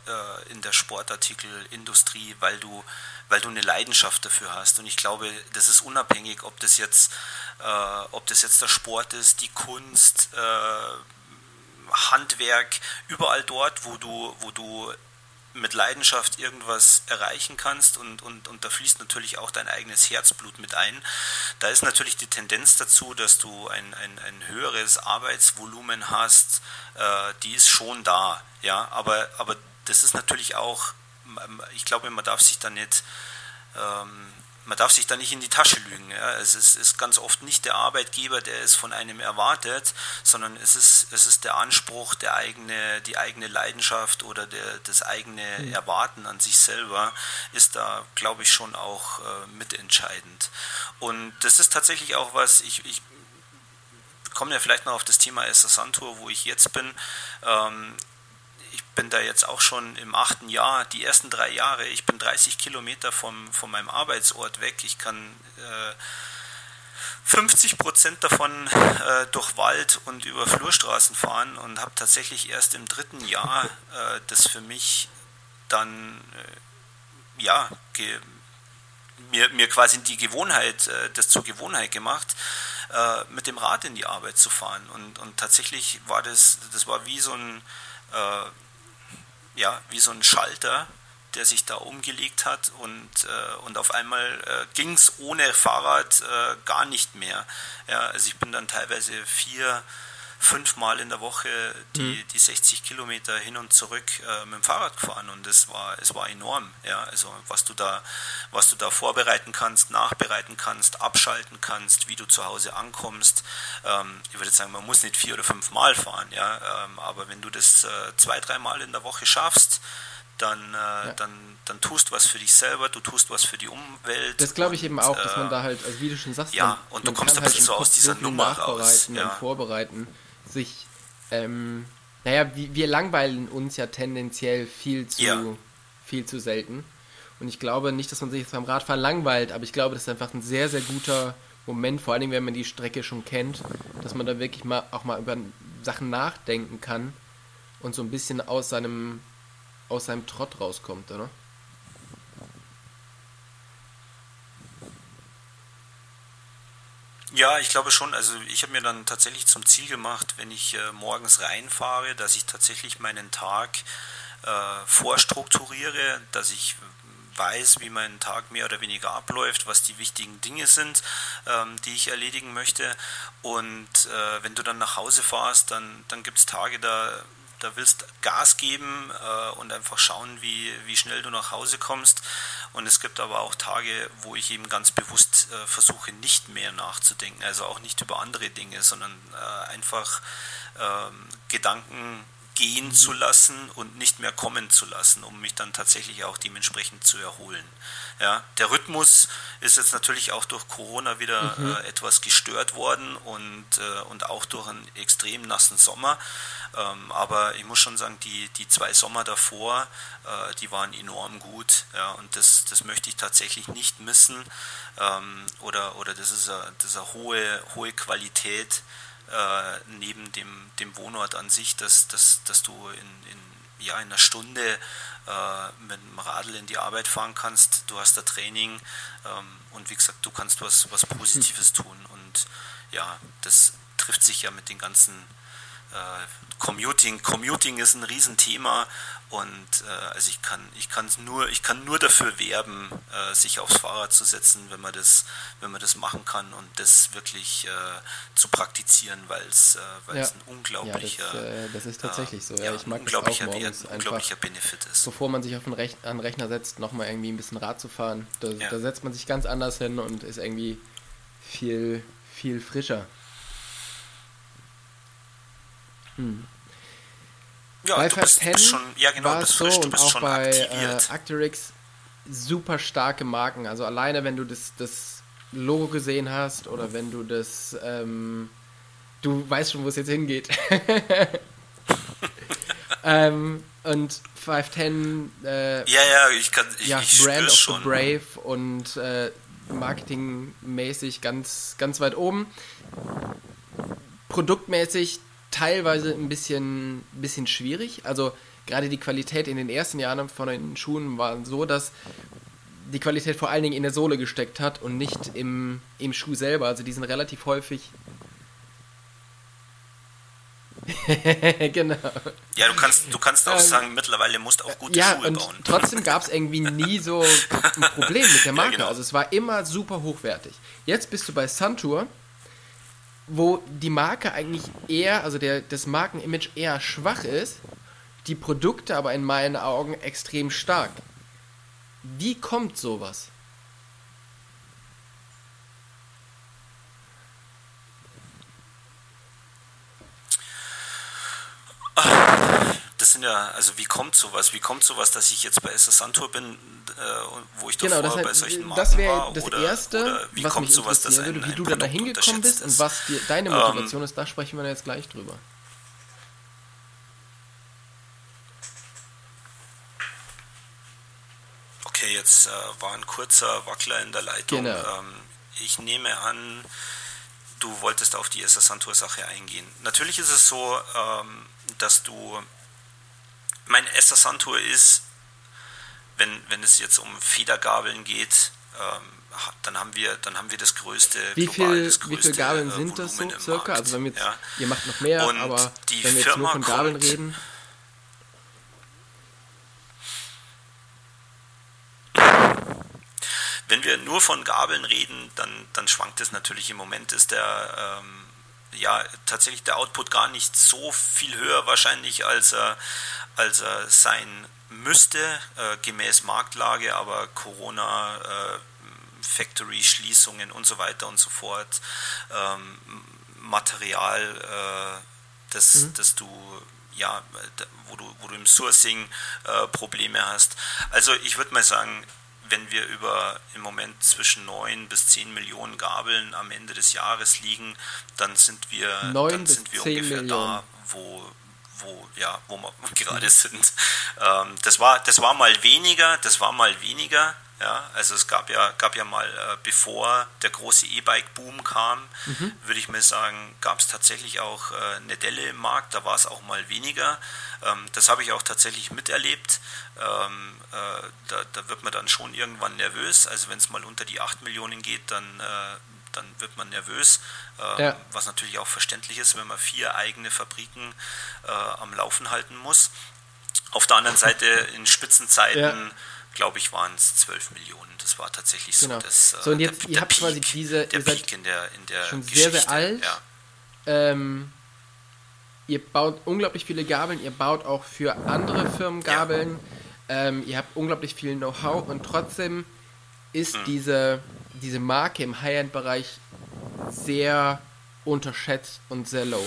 äh, in der Sportartikelindustrie, weil du, weil du eine Leidenschaft dafür hast. Und ich glaube, das ist unabhängig, ob das jetzt, äh, ob das jetzt der Sport ist, die Kunst, äh, Handwerk, überall dort, wo du, wo du mit Leidenschaft irgendwas erreichen kannst und, und, und da fließt natürlich auch dein eigenes Herzblut mit ein. Da ist natürlich die Tendenz dazu, dass du ein, ein, ein höheres Arbeitsvolumen hast, äh, die ist schon da, ja, aber, aber das ist natürlich auch, ich glaube, man darf sich da nicht ähm, man darf sich da nicht in die Tasche lügen. Ja. Es ist, ist, ganz oft nicht der Arbeitgeber, der es von einem erwartet, sondern es ist, es ist der Anspruch, der eigene, die eigene Leidenschaft oder der, das eigene mhm. Erwarten an sich selber ist da, glaube ich, schon auch äh, mitentscheidend. Und das ist tatsächlich auch was, ich, ich komme ja vielleicht noch auf das Thema Esther Santur, wo ich jetzt bin. Ähm, bin da jetzt auch schon im achten Jahr, die ersten drei Jahre, ich bin 30 Kilometer vom, von meinem Arbeitsort weg. Ich kann äh, 50 Prozent davon äh, durch Wald und über Flurstraßen fahren und habe tatsächlich erst im dritten Jahr äh, das für mich dann äh, ja mir, mir quasi die Gewohnheit, äh, das zur Gewohnheit gemacht, äh, mit dem Rad in die Arbeit zu fahren. Und, und tatsächlich war das, das war wie so ein ja, wie so ein Schalter, der sich da umgelegt hat und, äh, und auf einmal äh, ging es ohne Fahrrad äh, gar nicht mehr. Ja, also ich bin dann teilweise vier, fünfmal in der Woche die, mhm. die 60 Kilometer hin und zurück äh, mit dem Fahrrad gefahren und es war, es war enorm. Ja, also was du da, was du da vorbereiten kannst, nachbereiten kannst, abschalten kannst, wie du zu Hause ankommst. Ähm, ich würde sagen, man muss nicht vier oder fünf Mal fahren, ja, ähm, aber wenn du das äh, zwei, dreimal in der Woche schaffst, dann, äh, ja. dann, dann tust was für dich selber, du tust was für die Umwelt. Das glaube ich und, eben auch, dass man da halt, also wie du schon sagst, ja, und du kommst ein halt bisschen so aus dieser Nummer raus. Ja. Und vorbereiten sich, ähm, naja, wir, langweilen uns ja tendenziell viel zu, ja. viel zu selten. Und ich glaube nicht, dass man sich jetzt beim Radfahren langweilt, aber ich glaube, das ist einfach ein sehr, sehr guter Moment, vor allem wenn man die Strecke schon kennt, dass man da wirklich mal auch mal über Sachen nachdenken kann und so ein bisschen aus seinem, aus seinem Trott rauskommt, oder? Ja, ich glaube schon. Also ich habe mir dann tatsächlich zum Ziel gemacht, wenn ich äh, morgens reinfahre, dass ich tatsächlich meinen Tag äh, vorstrukturiere, dass ich weiß, wie mein Tag mehr oder weniger abläuft, was die wichtigen Dinge sind, ähm, die ich erledigen möchte. Und äh, wenn du dann nach Hause fahrst, dann, dann gibt es Tage, da da willst Gas geben äh, und einfach schauen, wie, wie schnell du nach Hause kommst. Und es gibt aber auch Tage, wo ich eben ganz bewusst äh, versuche, nicht mehr nachzudenken, also auch nicht über andere Dinge, sondern äh, einfach ähm, Gedanken gehen zu lassen und nicht mehr kommen zu lassen, um mich dann tatsächlich auch dementsprechend zu erholen. Ja, der Rhythmus ist jetzt natürlich auch durch Corona wieder mhm. äh, etwas gestört worden und, äh, und auch durch einen extrem nassen Sommer. Ähm, aber ich muss schon sagen, die, die zwei Sommer davor, äh, die waren enorm gut. Ja, und das, das möchte ich tatsächlich nicht missen. Ähm, oder, oder das ist eine, das ist eine hohe, hohe Qualität äh, neben dem, dem Wohnort an sich, dass, dass, dass du in, in, ja, in einer Stunde äh, mit dem Radl in die Arbeit fahren kannst. Du hast da Training ähm, und wie gesagt, du kannst was, was Positives tun. Und ja, das trifft sich ja mit den ganzen äh, Commuting. Commuting ist ein Riesenthema und äh, also ich kann ich kann nur ich kann nur dafür werben, äh, sich aufs Fahrrad zu setzen, wenn man das wenn man das machen kann und das wirklich äh, zu praktizieren, weil es weil es ja. ein unglaublicher ja, das, das, ist tatsächlich so. Ja, ich mag unglaublicher, das auch morgens unglaublicher Benefit ist. Bevor man sich auf den Rech an den Rechner setzt, nochmal irgendwie ein bisschen Rad zu fahren, da, da setzt man sich ganz anders hin und ist irgendwie viel viel frischer. Hm. Ja, bei du bist, bist schon, ja genau, war bist es so frisch, du und bist auch schon bei äh, aktiviert. Actirix super starke Marken. Also alleine, wenn du das, das Logo gesehen hast oder wenn du das, ähm, du weißt schon, wo es jetzt hingeht. ähm, und 510, äh, ja, ja, ich kann, ich, ja, ich Brand of schon. the Brave und äh, marketingmäßig ganz, ganz weit oben. Produktmäßig teilweise ein bisschen, bisschen schwierig. Also gerade die Qualität in den ersten Jahren von den Schuhen war so, dass die Qualität vor allen Dingen in der Sohle gesteckt hat und nicht im, im Schuh selber. Also die sind relativ häufig. genau. Ja, du kannst, du kannst auch Ähm, sagen, mittlerweile musst du auch gute ja, Schuhe und bauen. trotzdem gab es irgendwie nie so ein Problem mit der Marke. genau. Also es war immer super hochwertig. Jetzt bist du bei Suntour, wo die Marke eigentlich eher, also der, das Markenimage eher schwach ist, die Produkte aber in meinen Augen extrem stark. Wie kommt sowas? Das sind ja, also wie kommt sowas? Wie kommt sowas, dass ich jetzt bei SS Santur bin, äh, wo ich Genau, davor das, bei solchen Marken das wäre war? das oder, Erste, oder wie was kommt sowas, dass ein, würde, wie ein du da Produkt hingekommen bist und was dir deine Ähm, Motivation ist, da sprechen wir jetzt gleich drüber. Okay, jetzt äh, war ein kurzer Wackler in der Leitung. Genau. Ähm, ich nehme an, du wolltest auf die SS Santur Sache eingehen. Natürlich ist es so, ähm, dass du mein SS Santur ist, wenn, wenn es jetzt um Federgabeln geht, ähm, dann haben wir dann haben wir das größte Wie global viel, das wie größte, viele Gabeln äh, sind das so circa? Markt, Also wenn wir jetzt, ja. ihr macht noch mehr, Und aber die wenn wir jetzt nur Firma von Gabeln reden, Wenn wir nur von Gabeln reden, dann, dann schwankt es natürlich im Moment, ist der ähm, ja tatsächlich der Output gar nicht so viel höher wahrscheinlich, als er, als er sein müsste, äh, gemäß Marktlage, aber Corona, äh, Factory-Schließungen und so weiter und so fort, ähm, Material, äh, das, das du ja, wo du, wo du im Sourcing äh, Probleme hast. Also ich würde mal sagen, wenn wir über im Moment zwischen 9 bis 10 Millionen Gabeln am Ende des Jahres liegen, dann sind wir, 9 dann sind wir 10 ungefähr Millionen. da, wo, wo, ja, wo wir gerade sind. Ähm, das, war, das war mal weniger, das war mal weniger. Ja, also es gab ja, gab ja mal, äh, bevor der große E-Bike-Boom kam, Mhm. würde ich mal sagen, gab es tatsächlich auch äh, eine Delle im Markt, da war es auch mal weniger. Ähm, das habe ich auch tatsächlich miterlebt. Ähm, äh, da, da wird man dann schon irgendwann nervös. Also wenn es mal unter die 8 Millionen geht, dann, äh, dann wird man nervös. Ähm, Ja. Was natürlich auch verständlich ist, wenn man vier eigene Fabriken äh, am Laufen halten muss. Auf der anderen Seite in Spitzenzeiten, Ja. Glaube ich, waren es 12 Millionen. Das war tatsächlich so. Genau. Das, äh, So, und jetzt, der, ihr der habt quasi Peak, diese- der Peak in der, in der schon sehr, Geschichte. sehr alt. Ja. Ähm, ihr baut unglaublich viele Gabeln, ihr baut auch für andere Firmen Ja. Gabeln, ähm, ihr habt unglaublich viel Know-how und trotzdem ist Hm. diese, diese Marke im High-End-Bereich sehr unterschätzt und sehr low.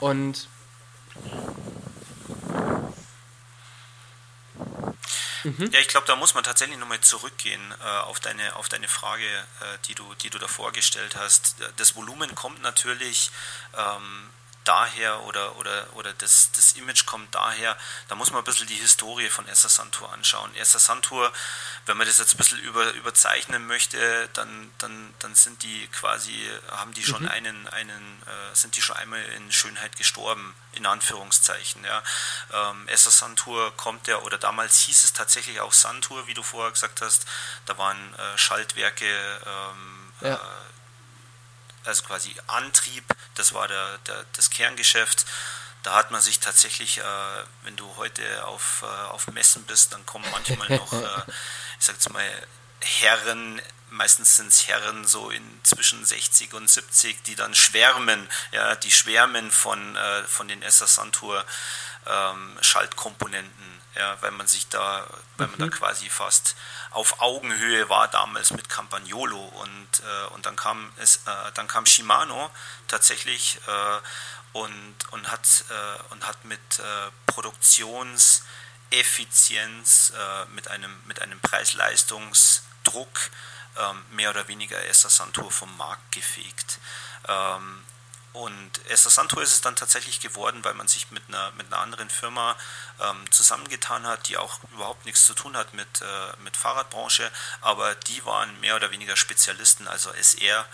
Und Ja, ich glaube, da muss man tatsächlich nochmal zurückgehen äh, auf, deine, auf deine Frage, äh, die, du, die du davor gestellt hast. Das Volumen kommt natürlich ähm, daher oder, oder, oder das, das Image kommt daher, da muss man ein bisschen die Historie von Essa Santur anschauen. Essa Santur, wenn man das jetzt ein bisschen über, überzeichnen möchte, dann, dann, dann sind die quasi, haben die schon einen, einen äh, sind die schon einmal in Schönheit gestorben, in Anführungszeichen. Ja. Ähm, Essa Santur kommt ja, oder damals hieß es tatsächlich auch Santur, wie du vorher gesagt hast, da waren äh, Schaltwerke, ähm, Ja. äh, also quasi Antrieb, das war der, der, das Kerngeschäft. Da hat man sich tatsächlich, äh, wenn du heute auf, äh, auf Messen bist, dann kommen manchmal noch, äh, ich sag jetzt mal, Herren, meistens sind es Herren so in zwischen 60 und 70, die dann schwärmen, ja, die schwärmen von, äh, von den Esser Santur ähm, Schaltkomponenten, ja, weil man sich da, weil man da mhm. quasi fast auf Augenhöhe war damals mit Campagnolo und, äh, und dann kam es, äh, dann kam Shimano tatsächlich äh, und, und hat äh, und hat mit äh, Produktionseffizienz, äh, mit einem mit einem Preis-Leistungs-Druck ähm, mehr oder weniger Essa Santur vom Markt gefegt. Ähm, und Esther Santo ist es dann tatsächlich geworden, weil man sich mit einer, mit einer anderen Firma ähm, zusammengetan hat, die auch überhaupt nichts zu tun hat mit, äh, mit Fahrradbranche, aber die waren mehr oder weniger Spezialisten, also SR,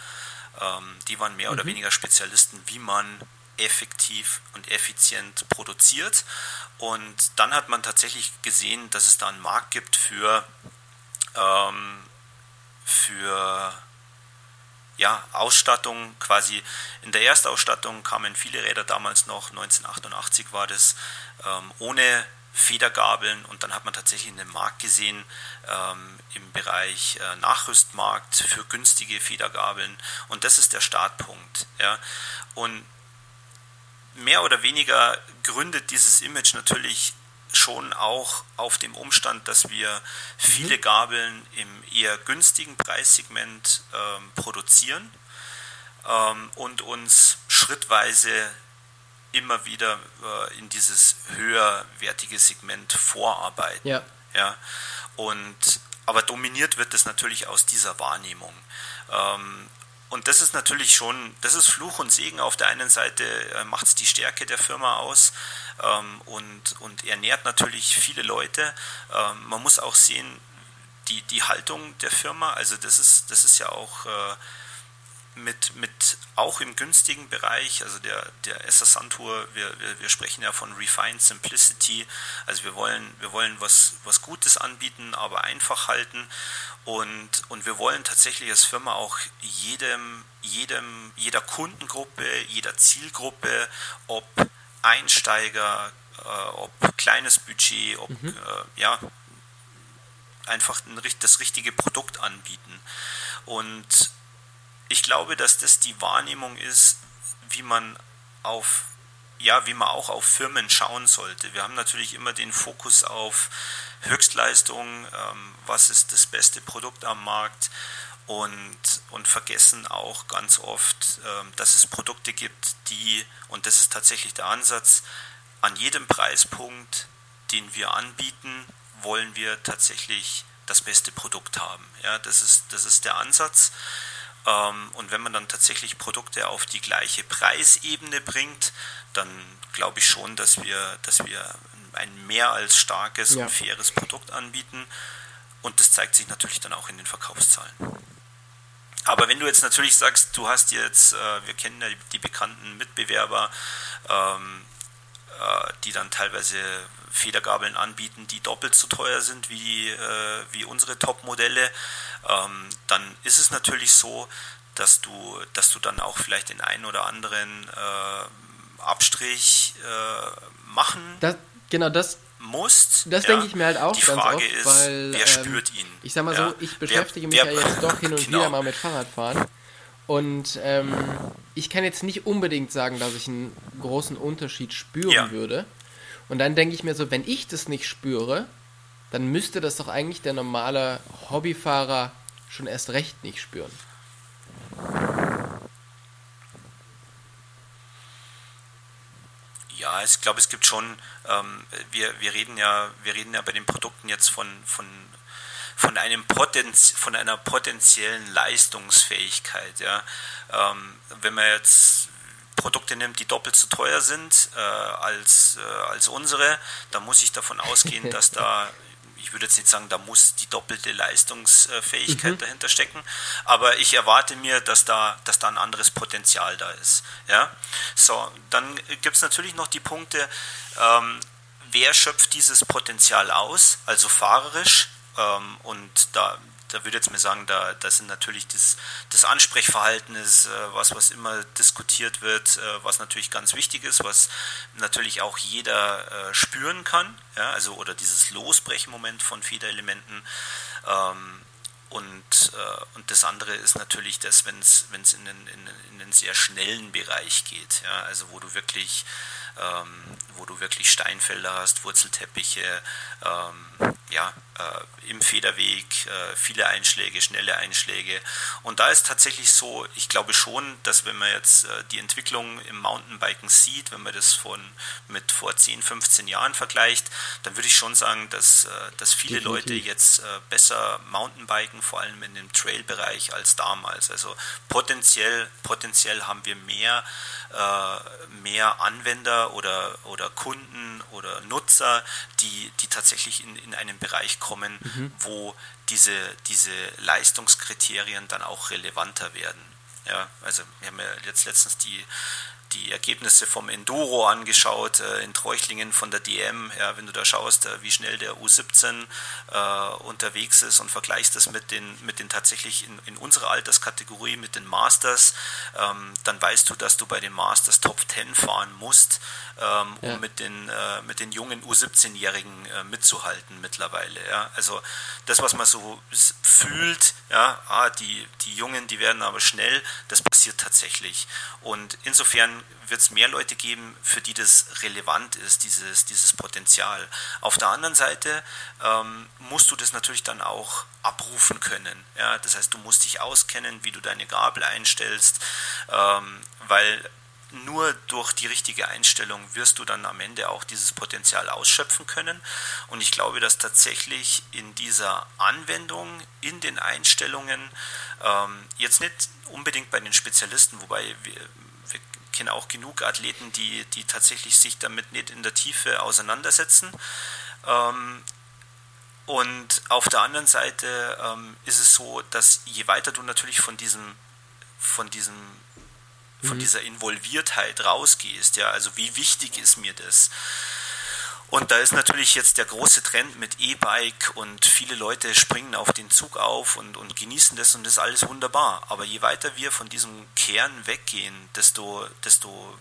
ähm, die waren mehr mhm. oder weniger Spezialisten, wie man effektiv und effizient produziert. Und dann hat man tatsächlich gesehen, dass es da einen Markt gibt für, ähm, für ja, Ausstattung quasi. In der Erstausstattung kamen viele Räder damals noch, 1988 war das, ähm, ohne Federgabeln und dann hat man tatsächlich einen Markt gesehen ähm, im Bereich äh, Nachrüstmarkt für günstige Federgabeln und das ist der Startpunkt. Ja. Und mehr oder weniger gründet dieses Image natürlich schon auch auf dem Umstand, dass wir viele mhm. Gabeln im eher günstigen Preissegment ähm, produzieren ähm, und uns schrittweise immer wieder äh, in dieses höherwertige Segment vorarbeiten. Ja. Ja? Und, aber dominiert wird es natürlich aus dieser Wahrnehmung. Ähm, und das ist natürlich schon, das ist Fluch und Segen. Auf der einen Seite äh, macht es die Stärke der Firma aus ähm, und, und ernährt natürlich viele Leute. Ähm, man muss auch sehen, die, die Haltung der Firma, also das ist, das ist ja auch äh, mit, mit auch im günstigen Bereich, also der, der Esser Santur, wir, wir, wir sprechen ja von Refined Simplicity, also wir wollen, wir wollen was, was Gutes anbieten, aber einfach halten und, und wir wollen tatsächlich als Firma auch jedem, jedem, jeder Kundengruppe, jeder Zielgruppe, ob Einsteiger, äh, ob kleines Budget, ob mhm. äh, ja, einfach ein, das richtige Produkt anbieten. Und ich glaube, dass das die Wahrnehmung ist, wie man auf ja, wie man auch auf Firmen schauen sollte. Wir haben natürlich immer den Fokus auf Höchstleistung, ähm, was ist das beste Produkt am Markt und, und vergessen auch ganz oft, ähm, dass es Produkte gibt, die, und das ist tatsächlich der Ansatz, an jedem Preispunkt, den wir anbieten, wollen wir tatsächlich das beste Produkt haben. Ja, das ist, das ist der Ansatz. Ähm, und wenn man dann tatsächlich Produkte auf die gleiche Preisebene bringt, dann glaube ich schon, dass wir, dass wir ein mehr als starkes ja. und faires Produkt anbieten. Und das zeigt sich natürlich dann auch in den Verkaufszahlen. Aber wenn du jetzt natürlich sagst, du hast jetzt, äh, wir kennen ja die, bekannten Mitbewerber, ähm, äh, die dann teilweise Federgabeln anbieten, die doppelt so teuer sind wie, äh, wie unsere Top-Modelle, ähm, dann ist es natürlich so, dass du, dass du dann auch vielleicht den einen oder anderen äh, Abstrich äh, machen das, genau das musst. Das ja. denke ich mir halt auch Die ganz Frage oft, ist, weil, wer ähm, spürt ihn? Ich sag mal ja. so, ich beschäftige wer, mich wer, ja jetzt doch hin und genau. wieder mal mit Fahrradfahren. Und ähm, ich kann jetzt nicht unbedingt sagen, dass ich einen großen Unterschied spüren ja. würde. Und dann denke ich mir so, wenn ich das nicht spüre, dann müsste das doch eigentlich der normale Hobbyfahrer schon erst recht nicht spüren. Ja, ich glaube, es gibt schon, ähm, wir, wir reden ja, wir reden ja bei den Produkten jetzt von, von von, einem Potenz von einer potenziellen Leistungsfähigkeit. Ja. Ähm, wenn man jetzt Produkte nimmt, die doppelt so teuer sind äh, als, äh, als unsere, dann muss ich davon ausgehen, dass da ich würde jetzt nicht sagen, da muss die doppelte Leistungsfähigkeit mhm. dahinter stecken, aber ich erwarte mir, dass da, dass da ein anderes Potenzial da ist. Ja? So, dann gibt es natürlich noch die Punkte, ähm, wer schöpft dieses Potenzial aus, also fahrerisch, ähm, und da, da würde jetzt mir sagen, da, da sind natürlich das, das Ansprechverhalten ist äh, was, was immer diskutiert wird, äh, was natürlich ganz wichtig ist, was natürlich auch jeder äh, spüren kann, ja, also oder dieses Losbrechmoment von Federelementen. Ähm, und, äh, und das andere ist natürlich das, wenn es in, den, in, in den sehr schnellen Bereich geht, ja, also wo du wirklich ähm, wo du wirklich Steinfelder hast, Wurzelteppiche, ähm, ja, äh, im Federweg, äh, viele Einschläge, schnelle Einschläge. Und da ist tatsächlich so, ich glaube schon, dass wenn man jetzt äh, die Entwicklung im Mountainbiken sieht, wenn man das von mit vor 10, 15 Jahren vergleicht, dann würde ich schon sagen, dass, äh, dass viele Definitiv. Leute jetzt äh, besser Mountainbiken, vor allem in dem Trail-Bereich, als damals. Also potenziell, potenziell haben wir mehr, äh, mehr Anwender oder, oder Kunden oder Nutzer, die, die tatsächlich in, in einen Bereich kommen, mhm. wo diese, diese Leistungskriterien dann auch relevanter werden. Ja, also wir haben ja jetzt letztens die die Ergebnisse vom Enduro angeschaut, äh, in Treuchlingen von der DM, ja, wenn du da schaust, äh, wie schnell der U17 äh, unterwegs ist und vergleichst das mit den, mit den tatsächlich in, in unserer Alterskategorie mit den Masters, ähm, dann weißt du, dass du bei den Masters Top 10 fahren musst, ähm, ja. um mit den, äh, mit den jungen U17-Jährigen äh, mitzuhalten mittlerweile. Ja. Also das, was man so fühlt, ja, ah, die, die Jungen, die werden aber schnell, das passiert tatsächlich. Und insofern wird es mehr Leute geben, für die das relevant ist, dieses, dieses Potenzial. Auf der anderen Seite ähm, musst du das natürlich dann auch abrufen können. Ja? Das heißt, du musst dich auskennen, wie du deine Gabel einstellst, ähm, weil nur durch die richtige Einstellung wirst du dann am Ende auch dieses Potenzial ausschöpfen können. Und ich glaube, dass tatsächlich in dieser Anwendung, in den Einstellungen, ähm, jetzt nicht unbedingt bei den Spezialisten, wobei wir, kenne auch genug Athleten, die, die tatsächlich sich damit nicht in der Tiefe auseinandersetzen. Ähm, und auf der anderen Seite ähm, ist es so, dass je weiter du natürlich von diesem, von diesem, von mhm. dieser Involviertheit rausgehst, ja, also wie wichtig ist mir das? Und da ist natürlich jetzt der große Trend mit E-Bike und viele Leute springen auf den Zug auf und, und genießen das und das ist alles wunderbar. Aber je weiter wir von diesem Kern weggehen, desto, desto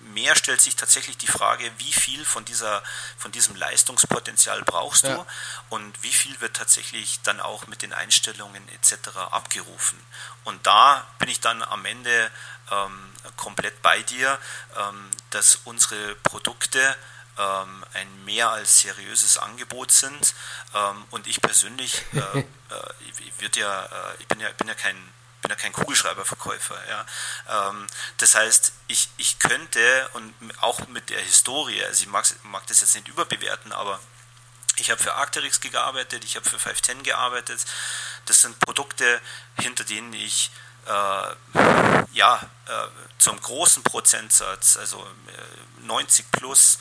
mehr stellt sich tatsächlich die Frage, wie viel von, dieser, von diesem Leistungspotenzial brauchst du ja. und wie viel wird tatsächlich dann auch mit den Einstellungen etc. abgerufen. Und da bin ich dann am Ende ähm, komplett bei dir, ähm, dass unsere Produkte ähm, ein mehr als seriöses Angebot sind. Ähm, und ich persönlich, äh, äh, ich, ja, äh, ich bin ja, bin ja kein bin ja kein Kugelschreiberverkäufer. Ja. Ähm, das heißt, ich, ich könnte und auch mit der Historie, also ich mag, mag das jetzt nicht überbewerten, aber ich habe für Arcteryx gearbeitet, ich habe für 510 gearbeitet. Das sind Produkte, hinter denen ich ja, äh, zum großen Prozentsatz, also 90 äh, plus,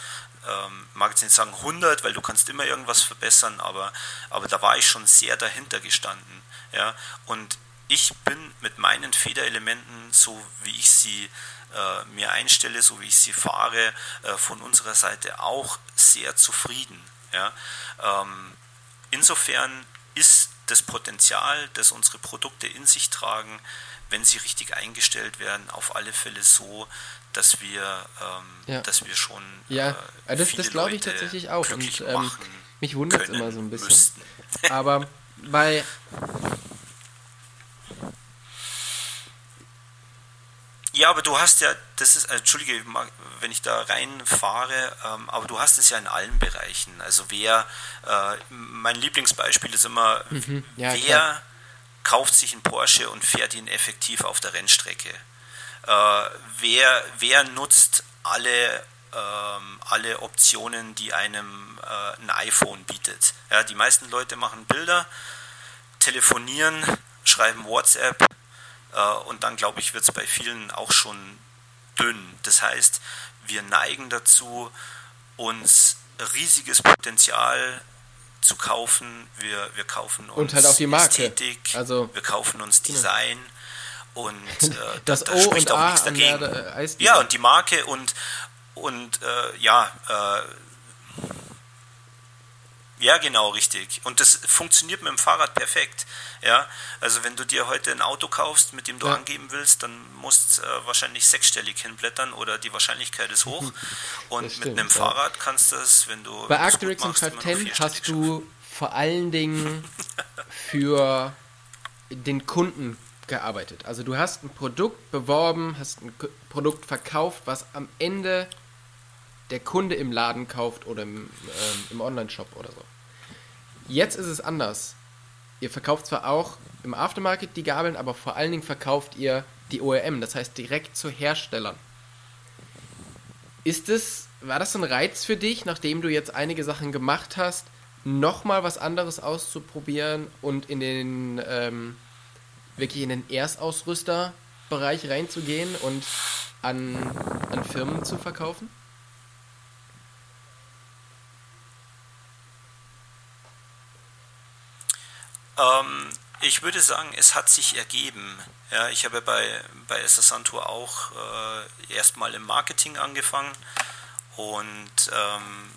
ähm, mag jetzt nicht sagen 100, weil du kannst immer irgendwas verbessern, aber, aber da war ich schon sehr dahinter gestanden. Ja? Und ich bin mit meinen Federelementen, so wie ich sie äh, mir einstelle, so wie ich sie fahre, äh, von unserer Seite auch sehr zufrieden. Ja? Ähm, insofern ist das Potenzial, das unsere Produkte in sich tragen, wenn sie richtig eingestellt werden, auf alle Fälle so, dass wir, ähm, ja. dass wir schon ja, äh, das, das glaube ich tatsächlich auch. Und ähm, mich wundert es immer so ein bisschen. Aber bei Ja, aber du hast ja, das ist, äh, entschuldige, wenn ich da reinfahre, ähm, aber du hast es ja in allen Bereichen. Also wer, äh, mein Lieblingsbeispiel ist immer, mhm, ja, wer klar. kauft sich einen Porsche und fährt ihn effektiv auf der Rennstrecke? Äh, wer, wer nutzt alle, ähm, alle Optionen, die einem äh, ein iPhone bietet. Ja, die meisten Leute machen Bilder, telefonieren, schreiben WhatsApp und dann, glaube ich, wird es bei vielen auch schon dünn. Das heißt, wir neigen dazu, uns riesiges Potenzial zu kaufen. Wir, wir kaufen uns und halt auch die Marke. Ästhetik, also, wir kaufen uns genau. Design. Und äh, das da, da spricht und auch A nichts dagegen. Äh, ja, und die Marke und, und äh, ja, äh, ja, genau, richtig. Und das funktioniert mit dem Fahrrad perfekt. Ja, also wenn du dir heute ein Auto kaufst, mit dem du ja. angeben willst, dann musst äh, wahrscheinlich sechsstellig hinblättern oder die Wahrscheinlichkeit ist hoch. Und stimmt, mit einem ja. Fahrrad kannst du es, wenn du bei Arcturix und 510 hast du vor allen Dingen für den Kunden gearbeitet. Also du hast ein Produkt beworben, hast ein Produkt verkauft, was am Ende der Kunde im Laden kauft oder im, ähm, im Online-Shop oder so. Jetzt ist es anders. Ihr verkauft zwar auch im Aftermarket die Gabeln, aber vor allen Dingen verkauft ihr die OEM, das heißt direkt zu Herstellern. Ist es, war das ein Reiz für dich, nachdem du jetzt einige Sachen gemacht hast, nochmal was anderes auszuprobieren und in den ähm, wirklich in den Erstausrüsterbereich reinzugehen und an, an Firmen zu verkaufen? Ähm, ich würde sagen, es hat sich ergeben. Ja, ich habe bei, bei Santur auch äh, erstmal im Marketing angefangen und ähm,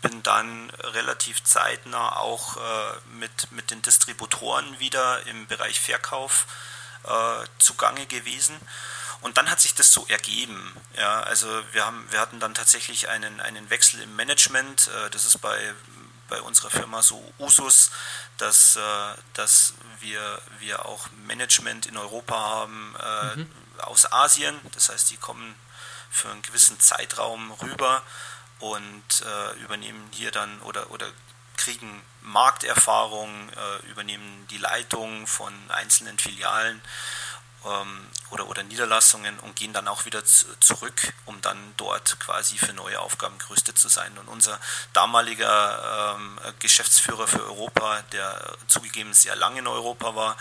bin dann relativ zeitnah auch äh, mit, mit den Distributoren wieder im Bereich Verkauf äh, zugange gewesen. Und dann hat sich das so ergeben. Ja, also wir, haben, wir hatten dann tatsächlich einen, einen Wechsel im Management. Äh, das ist bei, bei unserer Firma so Usus, dass, äh, dass wir, wir auch Management in Europa haben äh, mhm. aus Asien. Das heißt, die kommen für einen gewissen Zeitraum rüber und äh, übernehmen hier dann oder, oder kriegen Markterfahrung, übernehmen die Leitung von einzelnen Filialen oder, oder Niederlassungen und gehen dann auch wieder zurück, um dann dort quasi für neue Aufgaben gerüstet zu sein. Und unser damaliger ähm, Geschäftsführer für Europa, der zugegeben sehr lange in Europa war,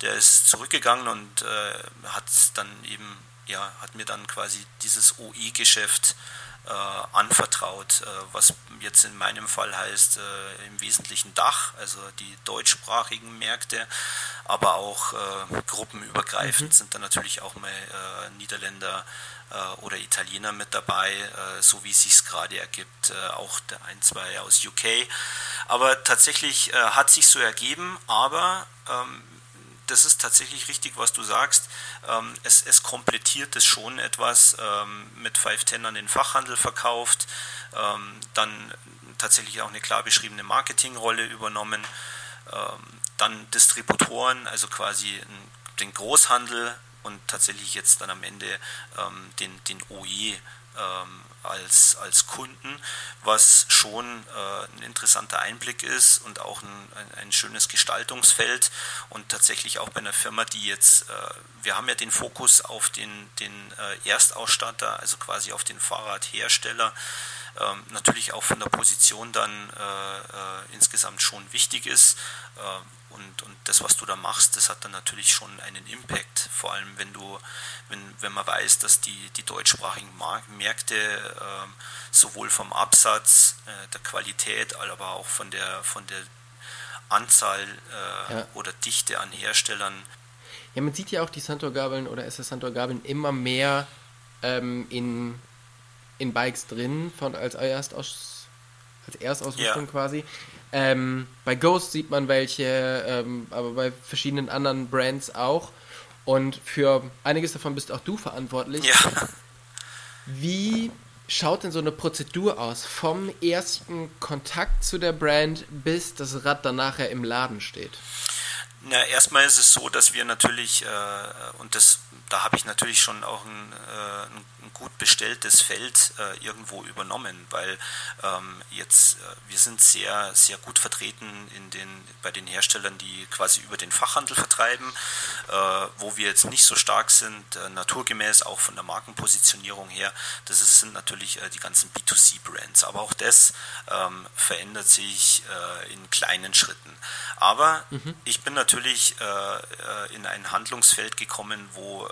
der ist zurückgegangen und äh, hat dann eben, ja, hat mir dann quasi dieses OI-Geschäft äh, anvertraut, äh, was jetzt in meinem Fall heißt äh, im Wesentlichen Dach, also die deutschsprachigen Märkte, aber auch äh, gruppenübergreifend mhm. sind da natürlich auch mal äh, Niederländer äh, oder Italiener mit dabei, so wie es sich gerade ergibt, auch der ein, zwei aus UK. Aber tatsächlich hat sich so ergeben, aber ähm, das ist tatsächlich richtig, was du sagst. Ähm, es, es komplettiert es schon etwas ähm, mit 510 an den Fachhandel verkauft, ähm, dann tatsächlich auch eine klar beschriebene Marketingrolle übernommen, ähm, dann Distributoren, also quasi den Großhandel und tatsächlich jetzt dann am Ende ähm, den, den OE ähm, als, als Kunden, was schon äh, ein interessanter Einblick ist und auch ein, ein, ein, schönes Gestaltungsfeld und tatsächlich auch bei einer Firma, die jetzt, äh, wir haben ja den Fokus auf den, den äh, Erstausstatter, also quasi auf den Fahrradhersteller, ähm, natürlich auch von der Position dann äh, äh, insgesamt schon wichtig ist. Und, und das, was du da machst, das hat dann natürlich schon einen Impact. Vor allem, wenn du, wenn, wenn man weiß, dass die, die deutschsprachigen Märkte äh, sowohl vom Absatz, äh, der Qualität, aber auch von der, von der Anzahl äh, ja. oder Dichte an Herstellern. Ja, man sieht ja auch die Santor-Gabeln oder SS Santor-Gabeln immer mehr ähm, in, in Bikes drin, von, als, Erstaus, als Erstausrüstung ja. quasi. Ähm, bei Ghost sieht man welche, ähm, aber bei verschiedenen anderen Brands auch. Und für einiges davon bist auch du verantwortlich. Ja. Wie schaut denn so eine Prozedur aus? Vom ersten Kontakt zu der Brand bis das Rad dann nachher im Laden steht? Na, erstmal ist es so, dass wir natürlich, äh, und das, da habe ich natürlich schon auch ein, äh, ein ein gut bestelltes Feld äh, irgendwo übernommen, weil ähm, jetzt äh, wir sind sehr sehr gut vertreten in den bei den Herstellern, die quasi über den Fachhandel vertreiben, äh, wo wir jetzt nicht so stark sind, äh, naturgemäß auch von der Markenpositionierung her. Das ist, sind natürlich äh, die ganzen B2C-Brands, aber auch das ähm, verändert sich äh, in kleinen Schritten. Aber mhm. ich bin natürlich in ein Handlungsfeld gekommen, wo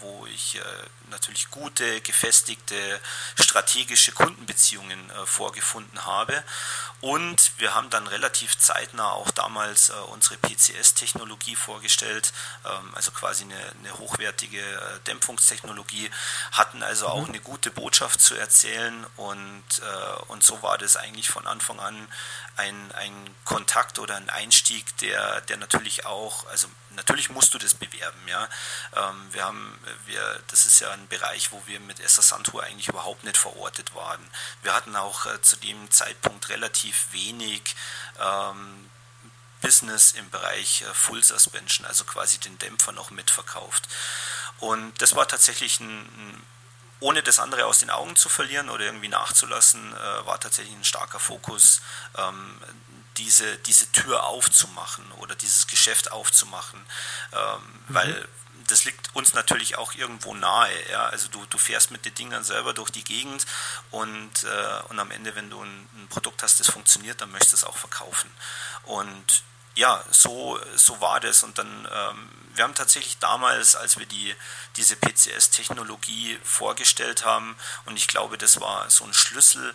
wo ich natürlich gut gute, gefestigte strategische Kundenbeziehungen äh, vorgefunden habe. Und wir haben dann relativ zeitnah auch damals äh, unsere PCS-Technologie vorgestellt, ähm, also quasi eine, eine hochwertige äh, Dämpfungstechnologie, hatten also auch mhm. eine gute Botschaft zu erzählen und, und so war das eigentlich von Anfang an ein, ein Kontakt oder ein Einstieg, der, der natürlich auch, also natürlich musst du das bewerben, ja. Ähm, wir haben, wir, das ist ja ein Bereich, wo wir mit Essa Santur eigentlich überhaupt nicht verortet waren. Wir hatten auch äh, zu dem Zeitpunkt relativ wenig ähm, Business im Bereich äh, Full Suspension, also quasi den Dämpfer noch mitverkauft. Und das war tatsächlich ein, ein ohne das andere aus den Augen zu verlieren oder irgendwie nachzulassen, äh, war tatsächlich ein starker Fokus, ähm, diese, diese Tür aufzumachen oder dieses Geschäft aufzumachen, ähm, mhm. weil das liegt uns natürlich auch irgendwo nahe. Ja? Also du, du fährst mit den Dingern selber durch die Gegend und, äh, und am Ende, wenn du ein, ein, Produkt hast, das funktioniert, dann möchtest du es auch verkaufen. Und ja, so, so war das. Und dann, ähm, wir haben tatsächlich damals, als wir die, diese PCS-Technologie vorgestellt haben, und ich glaube, das war so ein Schlüssel,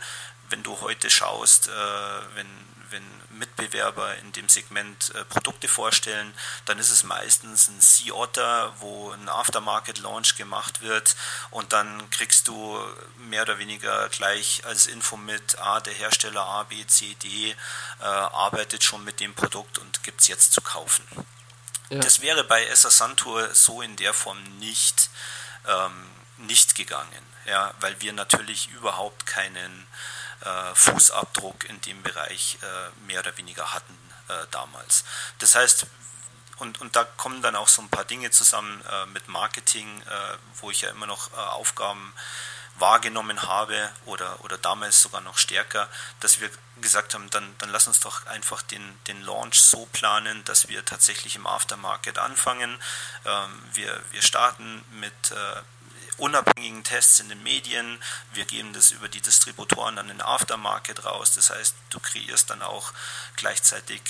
wenn du heute schaust, äh, wenn, wenn Mitbewerber in dem Segment äh, Produkte vorstellen, dann ist es meistens ein Sea Otter, wo ein Aftermarket Launch gemacht wird und dann kriegst du mehr oder weniger gleich als Info mit, ah, der Hersteller A, B, C, D äh, arbeitet schon mit dem Produkt und gibt es jetzt zu kaufen. Ja. Das wäre bei Essa Santur so in der Form nicht, ähm, nicht gegangen, ja, weil wir natürlich überhaupt keinen Fußabdruck in dem Bereich äh, mehr oder weniger hatten äh, damals. Das heißt, und, und da kommen dann auch so ein paar Dinge zusammen äh, mit Marketing, äh, wo ich ja immer noch äh, Aufgaben wahrgenommen habe oder, oder damals sogar noch stärker, dass wir gesagt haben, dann, dann lass uns doch einfach den, den Launch so planen, dass wir tatsächlich im Aftermarket anfangen. Ähm, wir, wir starten mit, äh, unabhängigen Tests in den Medien. Wir geben das über die Distributoren dann in Aftermarket raus. Das heißt, du kreierst dann auch gleichzeitig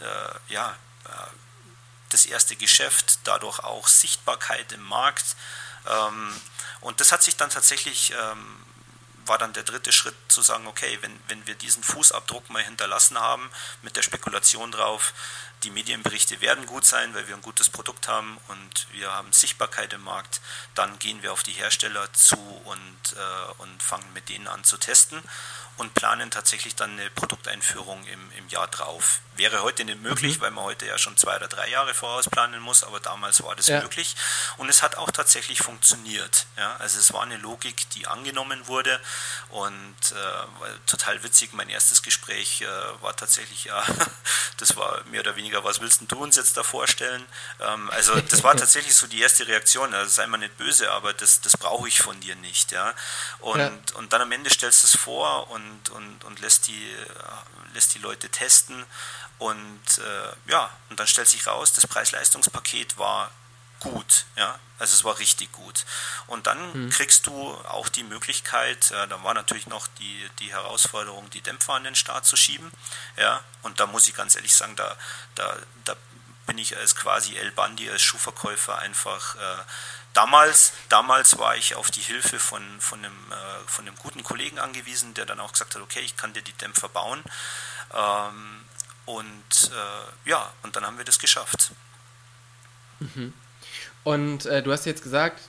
äh, äh, ja, äh, das erste Geschäft, dadurch auch Sichtbarkeit im Markt. Ähm, und das hat sich dann tatsächlich ähm, war dann der dritte Schritt zu sagen, okay, wenn, wenn wir diesen Fußabdruck mal hinterlassen haben, mit der Spekulation drauf, die Medienberichte werden gut sein, weil wir ein gutes Produkt haben und wir haben Sichtbarkeit im Markt, dann gehen wir auf die Hersteller zu und, äh, und fangen mit denen an zu testen und planen tatsächlich dann eine Produkteinführung im, im Jahr drauf. Wäre heute nicht möglich, mhm. weil man heute ja schon zwei oder drei Jahre voraus planen muss, aber damals war das ja. möglich und es hat auch tatsächlich funktioniert. Ja? Also es war eine Logik, die angenommen wurde und äh, total witzig, mein erstes Gespräch äh, war tatsächlich, ja, das war mehr oder weniger, was willst du uns jetzt da vorstellen? Ähm, also das war tatsächlich so die erste Reaktion, also sei mal nicht böse, aber das, das brauche ich von dir nicht. Ja? Und, ja. und dann am Ende stellst du es vor und und, und, lässt, die, äh, lässt die Leute testen. Und äh, ja, und dann stellt sich raus, das Preis-Leistungspaket war gut, ja, also es war richtig gut. Und dann mhm. kriegst du auch die Möglichkeit, äh, da war natürlich noch die, die Herausforderung, die Dämpfer an den Start zu schieben, ja, und da muss ich ganz ehrlich sagen, da, da, da bin ich als quasi El Bandi, als Schuhverkäufer einfach äh, Damals, damals war ich auf die Hilfe von, von, einem, äh, von einem guten Kollegen angewiesen, der dann auch gesagt hat, okay, ich kann dir die Dämpfer bauen. Ähm, und äh, ja, und dann haben wir das geschafft. Mhm. Und äh, du hast jetzt gesagt,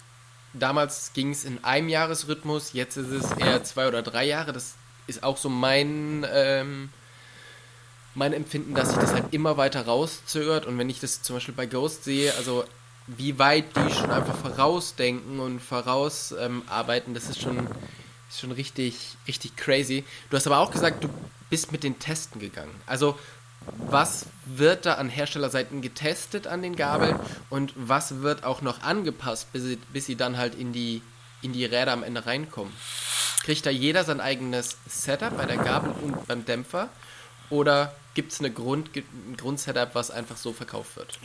damals ging es in einem Jahresrhythmus, jetzt ist es eher zwei oder drei Jahre. Das ist auch so mein, ähm, mein Empfinden, dass sich das halt immer weiter rauszögert. Und wenn ich das zum Beispiel bei Ghost sehe, also wie weit die schon einfach vorausdenken und vorausarbeiten, ähm, das ist schon, ist schon richtig, richtig crazy. Du hast aber auch gesagt, du bist mit den Testen gegangen. Also was wird da an Herstellerseiten getestet an den Gabeln und was wird auch noch angepasst, bis sie, bis sie dann halt in die, in die Räder am Ende reinkommen? Kriegt da jeder sein eigenes Setup bei der Gabel und beim Dämpfer? Oder gibt es Grund, ein Grundsetup, was einfach so verkauft wird?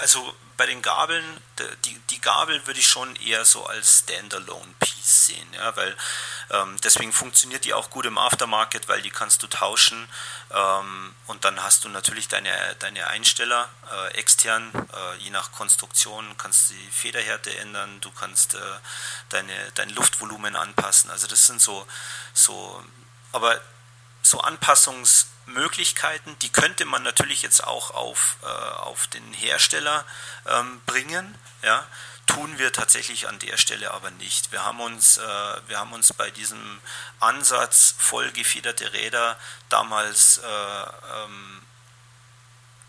Also bei den Gabeln, die, die Gabel würde ich schon eher so als Standalone-Piece sehen, ja, weil ähm, deswegen funktioniert die auch gut im Aftermarket, weil die kannst du tauschen ähm, und dann hast du natürlich deine, deine Einsteller äh, extern, äh, je nach Konstruktion kannst du die Federhärte ändern, du kannst äh, deine, dein Luftvolumen anpassen, also das sind so, so aber so Anpassungs- Möglichkeiten, die könnte man natürlich jetzt auch auf, äh, auf den Hersteller ähm, bringen. Ja? Tun wir tatsächlich an der Stelle aber nicht. Wir haben uns, äh, wir haben uns bei diesem Ansatz vollgefederte Räder damals äh, ähm,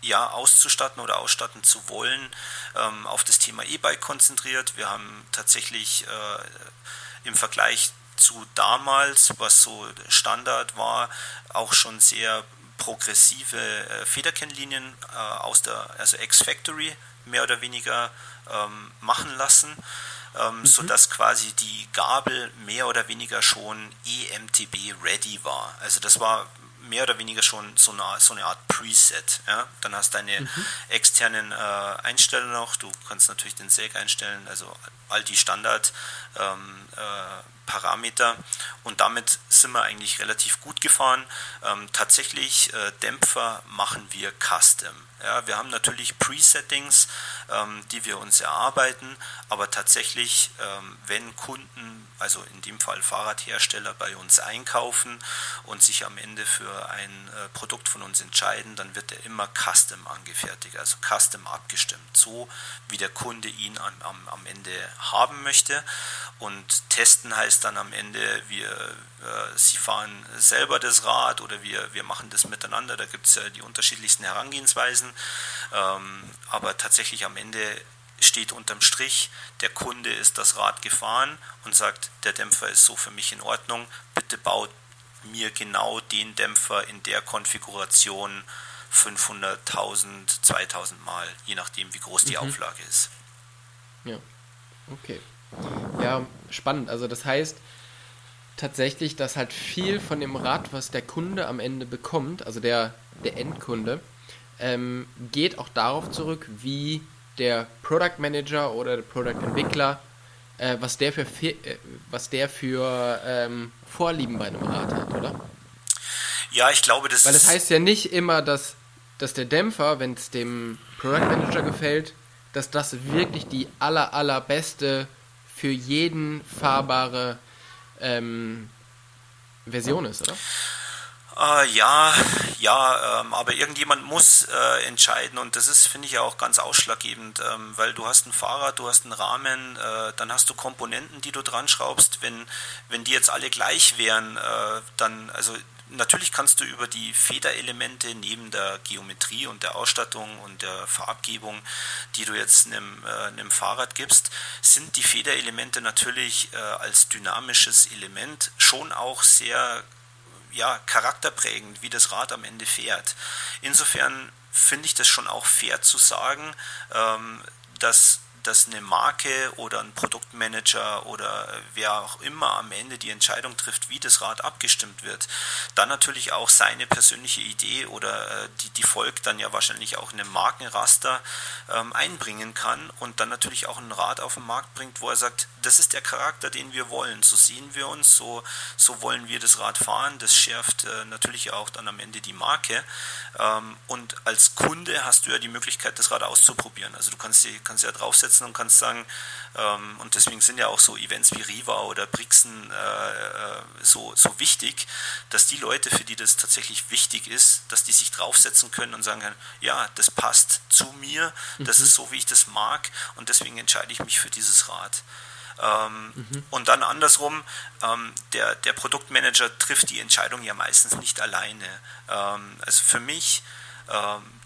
ja, auszustatten oder ausstatten zu wollen, ähm, auf das Thema E-Bike konzentriert. Wir haben tatsächlich äh, im Vergleich zu damals, was so Standard war, auch schon sehr progressive äh, Federkennlinien äh, aus der also X-Factory mehr oder weniger ähm, machen lassen. ähm, mhm. sodass quasi die Gabel mehr oder weniger schon EMTB ready war. Also das war mehr oder weniger schon so eine, so eine Art Preset. Ja? Dann hast du deine mhm. externen äh, Einsteller noch, du kannst natürlich den Säg einstellen, also all die Standard ähm, äh, Parameter und damit sind wir eigentlich relativ gut gefahren. Ähm, tatsächlich äh, Dämpfer machen wir custom. Ja, wir haben natürlich Presettings, ähm, die wir uns erarbeiten, aber tatsächlich, ähm, wenn Kunden, also in dem Fall Fahrradhersteller, bei uns einkaufen und sich am Ende für ein äh, Produkt von uns entscheiden, dann wird er immer custom angefertigt, also custom abgestimmt, so wie der Kunde ihn am, am, am Ende haben möchte. Und testen heißt dann am Ende, wir, sie fahren selber das Rad oder wir, wir machen das miteinander. Da gibt es ja die unterschiedlichsten Herangehensweisen. Ähm, aber tatsächlich am Ende steht unterm Strich, der Kunde ist das Rad gefahren und sagt, der Dämpfer ist so für mich in Ordnung, bitte baut mir genau den Dämpfer in der Konfiguration 500, 1000, 2000 Mal, je nachdem wie groß die mhm. Auflage ist. Ja, okay. Ja, spannend. Also das heißt tatsächlich, dass halt viel von dem Rad, was der Kunde am Ende bekommt, also der, der Endkunde, ähm, geht auch darauf zurück, wie der Product Manager oder der Product Entwickler, äh, was der für, äh, was der für ähm, Vorlieben bei einem Rad hat, oder? Ja, ich glaube, das Weil das heißt ja nicht immer, dass, dass der Dämpfer, wenn es dem Product Manager gefällt, dass das wirklich die aller, allerbeste für jeden fahrbare ähm, Version ist, oder? Äh, ja, ja, ähm, aber irgendjemand muss äh, entscheiden und das ist, finde ich, ja auch ganz ausschlaggebend, ähm, weil du hast ein Fahrrad, du hast einen Rahmen, äh, dann hast du Komponenten, die du dran schraubst. Wenn, wenn die jetzt alle gleich wären, äh, dann, also natürlich kannst du über die Federelemente neben der Geometrie und der Ausstattung und der Farbgebung, die du jetzt einem, äh, einem Fahrrad gibst, sind die Federelemente natürlich äh, als dynamisches Element schon auch sehr ja, charakterprägend, wie das Rad am Ende fährt. Insofern finde ich das schon auch fair zu sagen, ähm, dass dass eine Marke oder ein Produktmanager oder wer auch immer am Ende die Entscheidung trifft, wie das Rad abgestimmt wird, dann natürlich auch seine persönliche Idee oder äh, die, die folgt dann ja wahrscheinlich auch in einem Markenraster ähm, einbringen kann und dann natürlich auch ein Rad auf den Markt bringt, wo er sagt, das ist der Charakter, den wir wollen, so sehen wir uns, so, so wollen wir das Rad fahren, das schärft äh, natürlich auch dann am Ende die Marke. Ähm, und als Kunde hast du ja die Möglichkeit, das Rad auszuprobieren, also du kannst, die, kannst ja draufsetzen, hinsetzen und kannst sagen, ähm, und deswegen sind ja auch so Events wie Riva oder Brixen äh, äh, so, so wichtig, dass die Leute, für die das tatsächlich wichtig ist, dass die sich draufsetzen können und sagen können, ja, das passt zu mir, das mhm. ist so, wie ich das mag und deswegen entscheide ich mich für dieses Rad. Ähm, mhm. Und dann andersrum, ähm, der, der Produktmanager trifft die Entscheidung ja meistens nicht alleine. Ähm, also für mich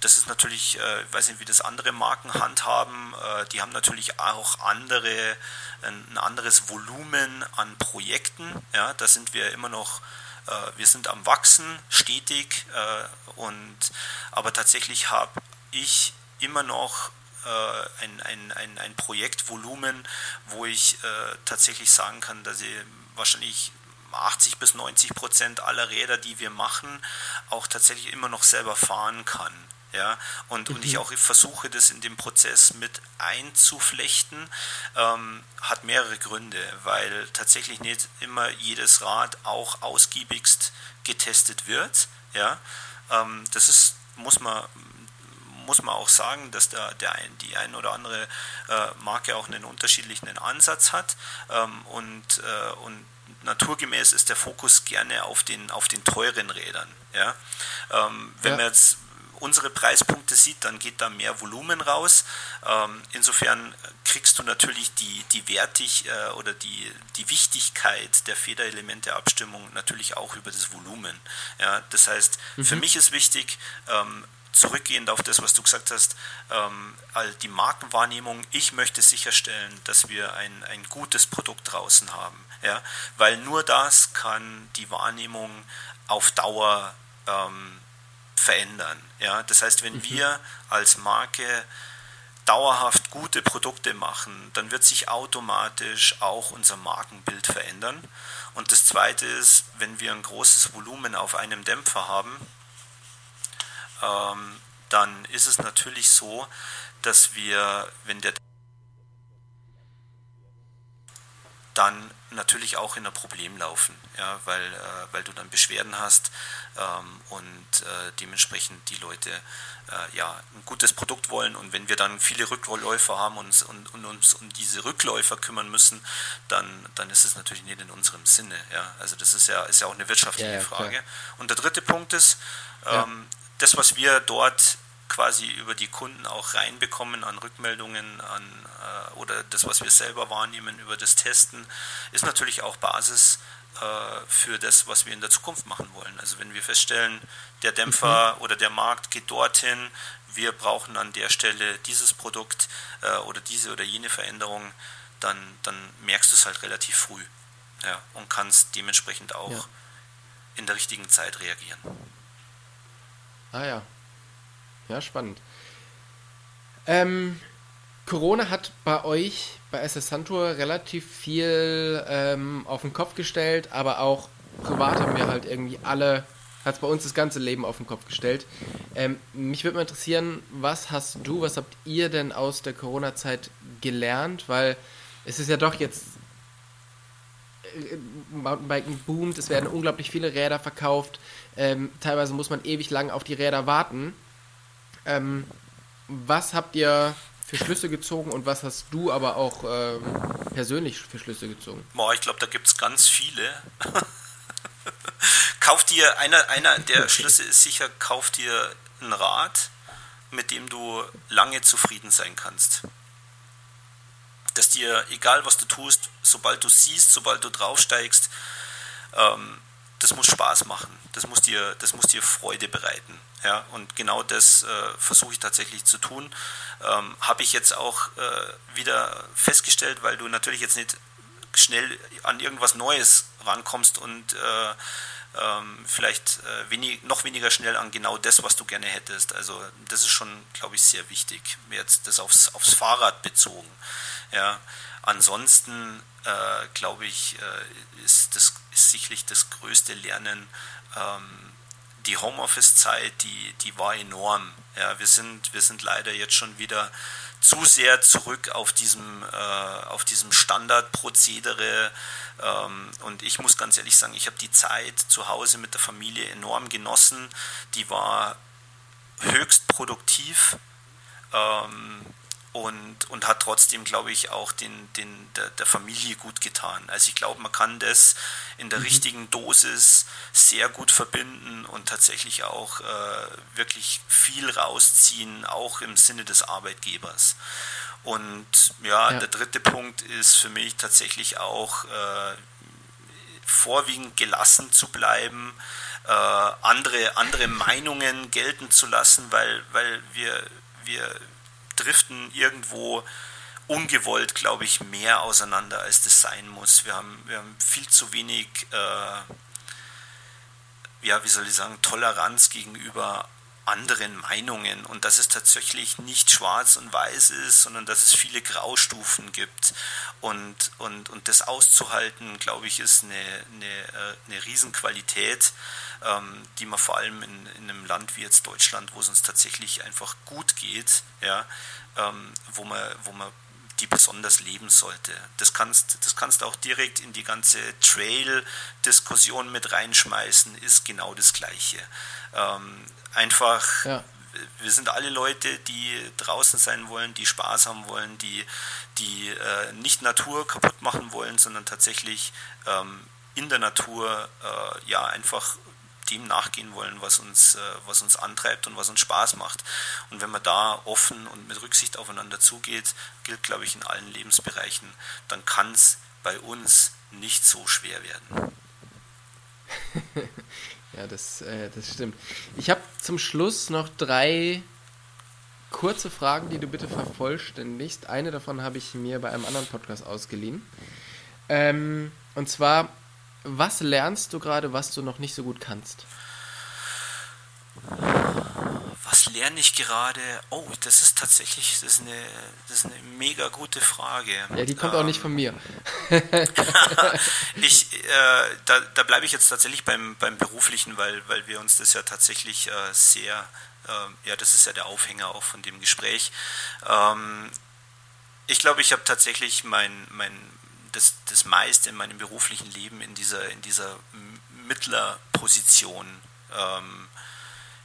das ist natürlich, äh, ich weiß nicht, wie das andere Marken handhaben. Äh, die haben natürlich auch andere, ein anderes Volumen an Projekten. Ja, da sind wir immer noch, äh, wir sind am Wachsen, stetig. und, aber tatsächlich habe ich immer noch ein, ein, ein, ein Projektvolumen, wo ich tatsächlich sagen kann, dass ich wahrscheinlich 80 bis 90 Prozent aller Räder, die wir machen, auch tatsächlich immer noch selber fahren kann. Ja, und, mhm. und ich mhm. auch versuche, das in dem Prozess mit einzuflechten, ähm, hat mehrere Gründe, weil tatsächlich nicht immer jedes Rad auch ausgiebigst getestet wird. Ja, ähm, das ist, muss man, muss man auch sagen, dass da der ein, die ein oder andere äh, Marke auch einen unterschiedlichen Ansatz hat ähm, und, äh, und naturgemäß ist der Fokus gerne auf den, auf den teuren Rädern. Ja? Ähm, wenn ja. man jetzt unsere Preispunkte sieht, dann geht da mehr Volumen raus. Ähm, insofern kriegst du natürlich die, die Wertig äh, oder die, die Wichtigkeit der Federelemente-Abstimmung natürlich auch über das Volumen. Ja? Das heißt, mhm. für mich ist wichtig, ähm, zurückgehend auf das, was du gesagt hast, ähm, die Markenwahrnehmung, ich möchte sicherstellen, dass wir ein, ein gutes Produkt draußen haben. Ja? Weil nur das kann die Wahrnehmung auf Dauer ähm, verändern. Ja? Das heißt, wenn mhm. wir als Marke dauerhaft gute Produkte machen, dann wird sich automatisch auch unser Markenbild verändern. Und das Zweite ist, wenn wir ein großes Volumen auf einem Dämpfer haben, ähm, dann ist es natürlich so, dass wir, wenn der dann natürlich auch in ein Problem laufen, ja, weil, äh, weil du dann Beschwerden hast ähm, und äh, dementsprechend die Leute äh, ja, ein gutes Produkt wollen und wenn wir dann viele Rückläufer haben und, und, und, uns um diese Rückläufer kümmern müssen, dann, dann ist es natürlich nicht in unserem Sinne. Ja. Also das ist ja, ist ja auch eine wirtschaftliche ja, ja, Frage. Und der dritte Punkt ist, ähm, das, was wir dort quasi über die Kunden auch reinbekommen an Rückmeldungen an, äh, oder das, was wir selber wahrnehmen über das Testen, ist natürlich auch Basis äh, für das, was wir in der Zukunft machen wollen. Also wenn wir feststellen, der Dämpfer mhm. oder der Markt geht dorthin, wir brauchen an der Stelle dieses Produkt äh, oder diese oder jene Veränderung, dann, dann merkst du es halt relativ früh ja, und kannst dementsprechend auch ja. in der richtigen Zeit reagieren. Ah ja, ja, spannend. Ähm, Corona hat bei euch, bei SS Santur, relativ viel ähm, auf den Kopf gestellt, aber auch privat haben wir halt irgendwie alle, hat es bei uns das ganze Leben auf den Kopf gestellt. Ähm, mich würde mal interessieren, was hast du, was habt ihr denn aus der Corona-Zeit gelernt? Weil es ist ja doch jetzt äh, Mountainbiken boomt, es werden unglaublich viele Räder verkauft. Ähm, teilweise muss man ewig lang auf die Räder warten. Ähm, was habt ihr für Schlüsse gezogen und was hast du aber auch ähm, persönlich für Schlüsse gezogen? Boah, ich glaube, da gibt es ganz viele. kauf dir, einer, einer der Schlüsse ist sicher, kauf dir ein Rad, mit dem du lange zufrieden sein kannst. Dass dir, egal was du tust, sobald du siehst, sobald du draufsteigst, ähm, das muss Spaß machen. Das muss dir, das muss dir Freude bereiten. Ja, und genau das äh, versuche ich tatsächlich zu tun. Ähm, Habe ich jetzt auch äh, wieder festgestellt, weil du natürlich jetzt nicht schnell an irgendwas Neues rankommst und äh, ähm, vielleicht äh, wenig, noch weniger schnell an genau das, was du gerne hättest. Also das ist schon, glaube ich, sehr wichtig. Jetzt das aufs, aufs Fahrrad bezogen. Ja. Ansonsten äh, glaube ich, äh, ist das ist sicherlich das größte Lernen. Ähm, die Homeoffice-Zeit, die, die war enorm. Ja, wir sind, wir sind leider jetzt schon wieder zu sehr zurück auf diesem, äh, auf diesem Standardprozedere. Ähm, und ich muss ganz ehrlich sagen, ich habe die Zeit zu Hause mit der Familie enorm genossen. Die war höchst produktiv. Ähm, und, und hat trotzdem, glaube ich, auch den, den, der, der Familie gut getan. Also ich glaube, man kann das in der mhm. richtigen Dosis sehr gut verbinden und tatsächlich auch äh, wirklich viel rausziehen, auch im Sinne des Arbeitgebers. Und ja, ja. der dritte Punkt ist für mich tatsächlich auch äh, vorwiegend gelassen zu bleiben, äh, andere, andere Meinungen gelten zu lassen, weil, weil wir, wir, driften irgendwo ungewollt, glaube ich, mehr auseinander, als das sein muss. Wir haben, wir haben viel zu wenig, äh, ja, wie soll ich sagen, Toleranz gegenüber anderen Meinungen und dass es tatsächlich nicht schwarz und weiß ist, sondern dass es viele Graustufen gibt. Und, und, und das auszuhalten, glaube ich, ist eine, eine, äh, eine Riesenqualität, ähm, die man vor allem in, in einem Land wie jetzt Deutschland, wo es uns tatsächlich einfach gut geht, ja, ähm, wo, man, wo man die besonders leben sollte. Das kannst, das kannst auch direkt in die ganze Trail-Diskussion mit reinschmeißen, ist genau das Gleiche. Ähm, einfach, ja. wir sind alle Leute, die draußen sein wollen, die Spaß haben wollen, die, die äh, nicht Natur kaputt machen wollen, sondern tatsächlich ähm, in der Natur äh, ja einfach dem nachgehen wollen, was uns, äh, was uns antreibt und was uns Spaß macht. Und wenn man da offen und mit Rücksicht aufeinander zugeht, gilt, glaube ich, in allen Lebensbereichen, dann kann es bei uns nicht so schwer werden. ja, das, äh, das stimmt. Ich habe zum Schluss noch drei kurze Fragen, die du bitte vervollständigst. Eine davon habe ich mir bei einem anderen Podcast ausgeliehen. Ähm, und zwar, was lernst du gerade, was du noch nicht so gut kannst? Was lerne ich gerade? Oh, das ist tatsächlich, das ist eine, das ist eine mega gute Frage. Ja, die kommt ähm, auch nicht von mir. ich, äh, da, da bleibe ich jetzt tatsächlich beim, beim beruflichen, weil, weil wir uns das ja tatsächlich äh, sehr, äh, ja, das ist ja der Aufhänger auch von dem Gespräch. Ähm, ich glaube, ich habe tatsächlich mein, mein, das, das meiste in meinem beruflichen Leben in dieser, in dieser Mittlerposition ähm,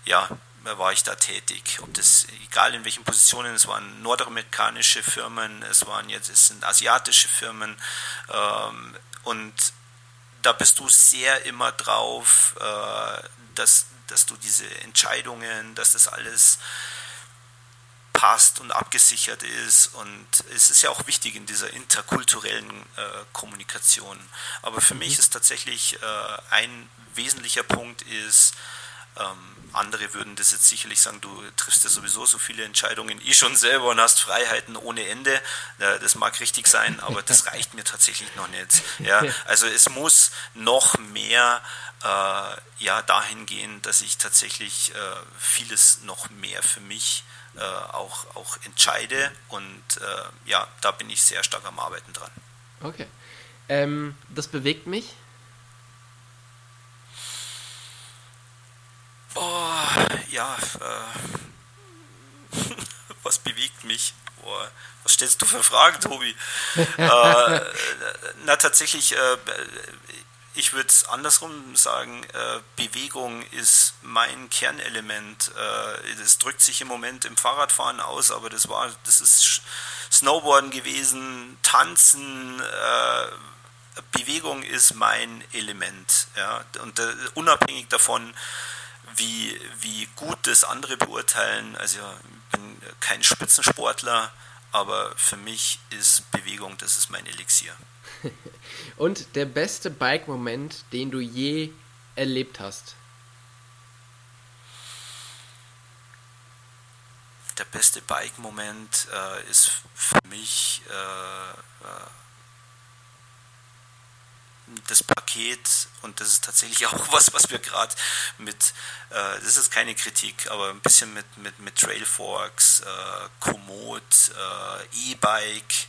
ja, war ich da tätig. Ob das, egal in welchen Positionen, es waren nordamerikanische Firmen, es waren jetzt, es sind asiatische Firmen ähm, und da bist du sehr immer drauf, äh, dass, dass du diese Entscheidungen, dass das alles passt und abgesichert ist und es ist ja auch wichtig in dieser interkulturellen äh, Kommunikation. Aber für mhm. mich ist tatsächlich äh, ein wesentlicher Punkt ist, ähm, andere würden das jetzt sicherlich sagen, du triffst ja sowieso so viele Entscheidungen eh schon selber und hast Freiheiten ohne Ende. Das mag richtig sein, aber das reicht mir tatsächlich noch nicht. Ja, also es muss noch mehr äh, ja, dahin gehen, dass ich tatsächlich äh, vieles noch mehr für mich äh, auch, auch entscheide und äh, ja, da bin ich sehr stark am Arbeiten dran. Okay. Ähm, das bewegt mich, Oh, ja, äh, was bewegt mich? Oh, was stellst du für Fragen, Tobi? äh, na, tatsächlich, äh, ich würde es andersrum sagen, äh, Bewegung ist mein Kernelement. Es äh, drückt sich im Moment im Fahrradfahren aus, aber das war, das ist Snowboarden gewesen, Tanzen, äh, Bewegung ist mein Element. Ja? Und unabhängig davon, wie, wie gut das andere beurteilen. Also ich bin kein Spitzensportler, aber für mich ist Bewegung, das ist mein Elixier. Und der beste Bike-Moment, den du je erlebt hast? Der beste Bike-Moment äh, ist für mich äh, äh, das Paket, und das ist tatsächlich auch was, was wir gerade mit, äh, das ist keine Kritik, aber ein bisschen mit, mit, mit Trailforks, äh, Komoot, äh, E-Bike,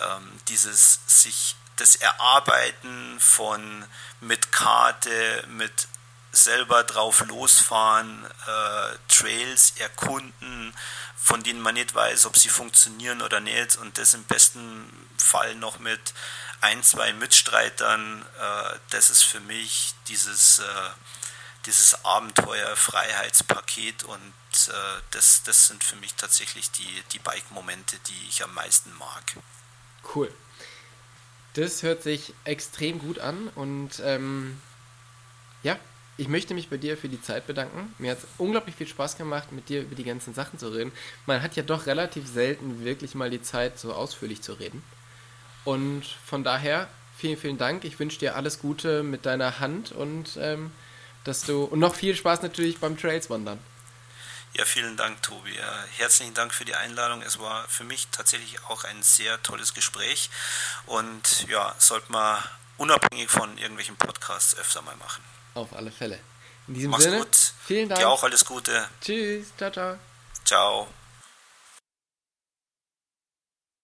ähm, dieses sich das Erarbeiten von mit Karte, mit selber drauf losfahren, äh, Trails erkunden, von denen man nicht weiß, ob sie funktionieren oder nicht und das im besten Fall noch mit ein, zwei Mitstreitern, äh, das ist für mich dieses, äh, dieses Abenteuer-Freiheitspaket und äh, das, das sind für mich tatsächlich die, die Bike-Momente, die ich am meisten mag. Cool. Das hört sich extrem gut an und ähm, ja, ich möchte mich bei dir für die Zeit bedanken. Mir hat es unglaublich viel Spaß gemacht, mit dir über die ganzen Sachen zu reden. Man hat ja doch relativ selten wirklich mal die Zeit, so ausführlich zu reden. Und von daher vielen, vielen Dank. Ich wünsche dir alles Gute mit deiner Hand und ähm, dass du und noch viel Spaß natürlich beim Trails wandern. Ja, vielen Dank, Tobi. Herzlichen Dank für die Einladung. Es war für mich tatsächlich auch ein sehr tolles Gespräch und ja, sollte man unabhängig von irgendwelchen Podcasts öfter mal machen. Auf alle Fälle. In diesem Mach's Sinne, gut. vielen Dank. Dir auch alles Gute. Tschüss. Ciao, ciao. Ciao.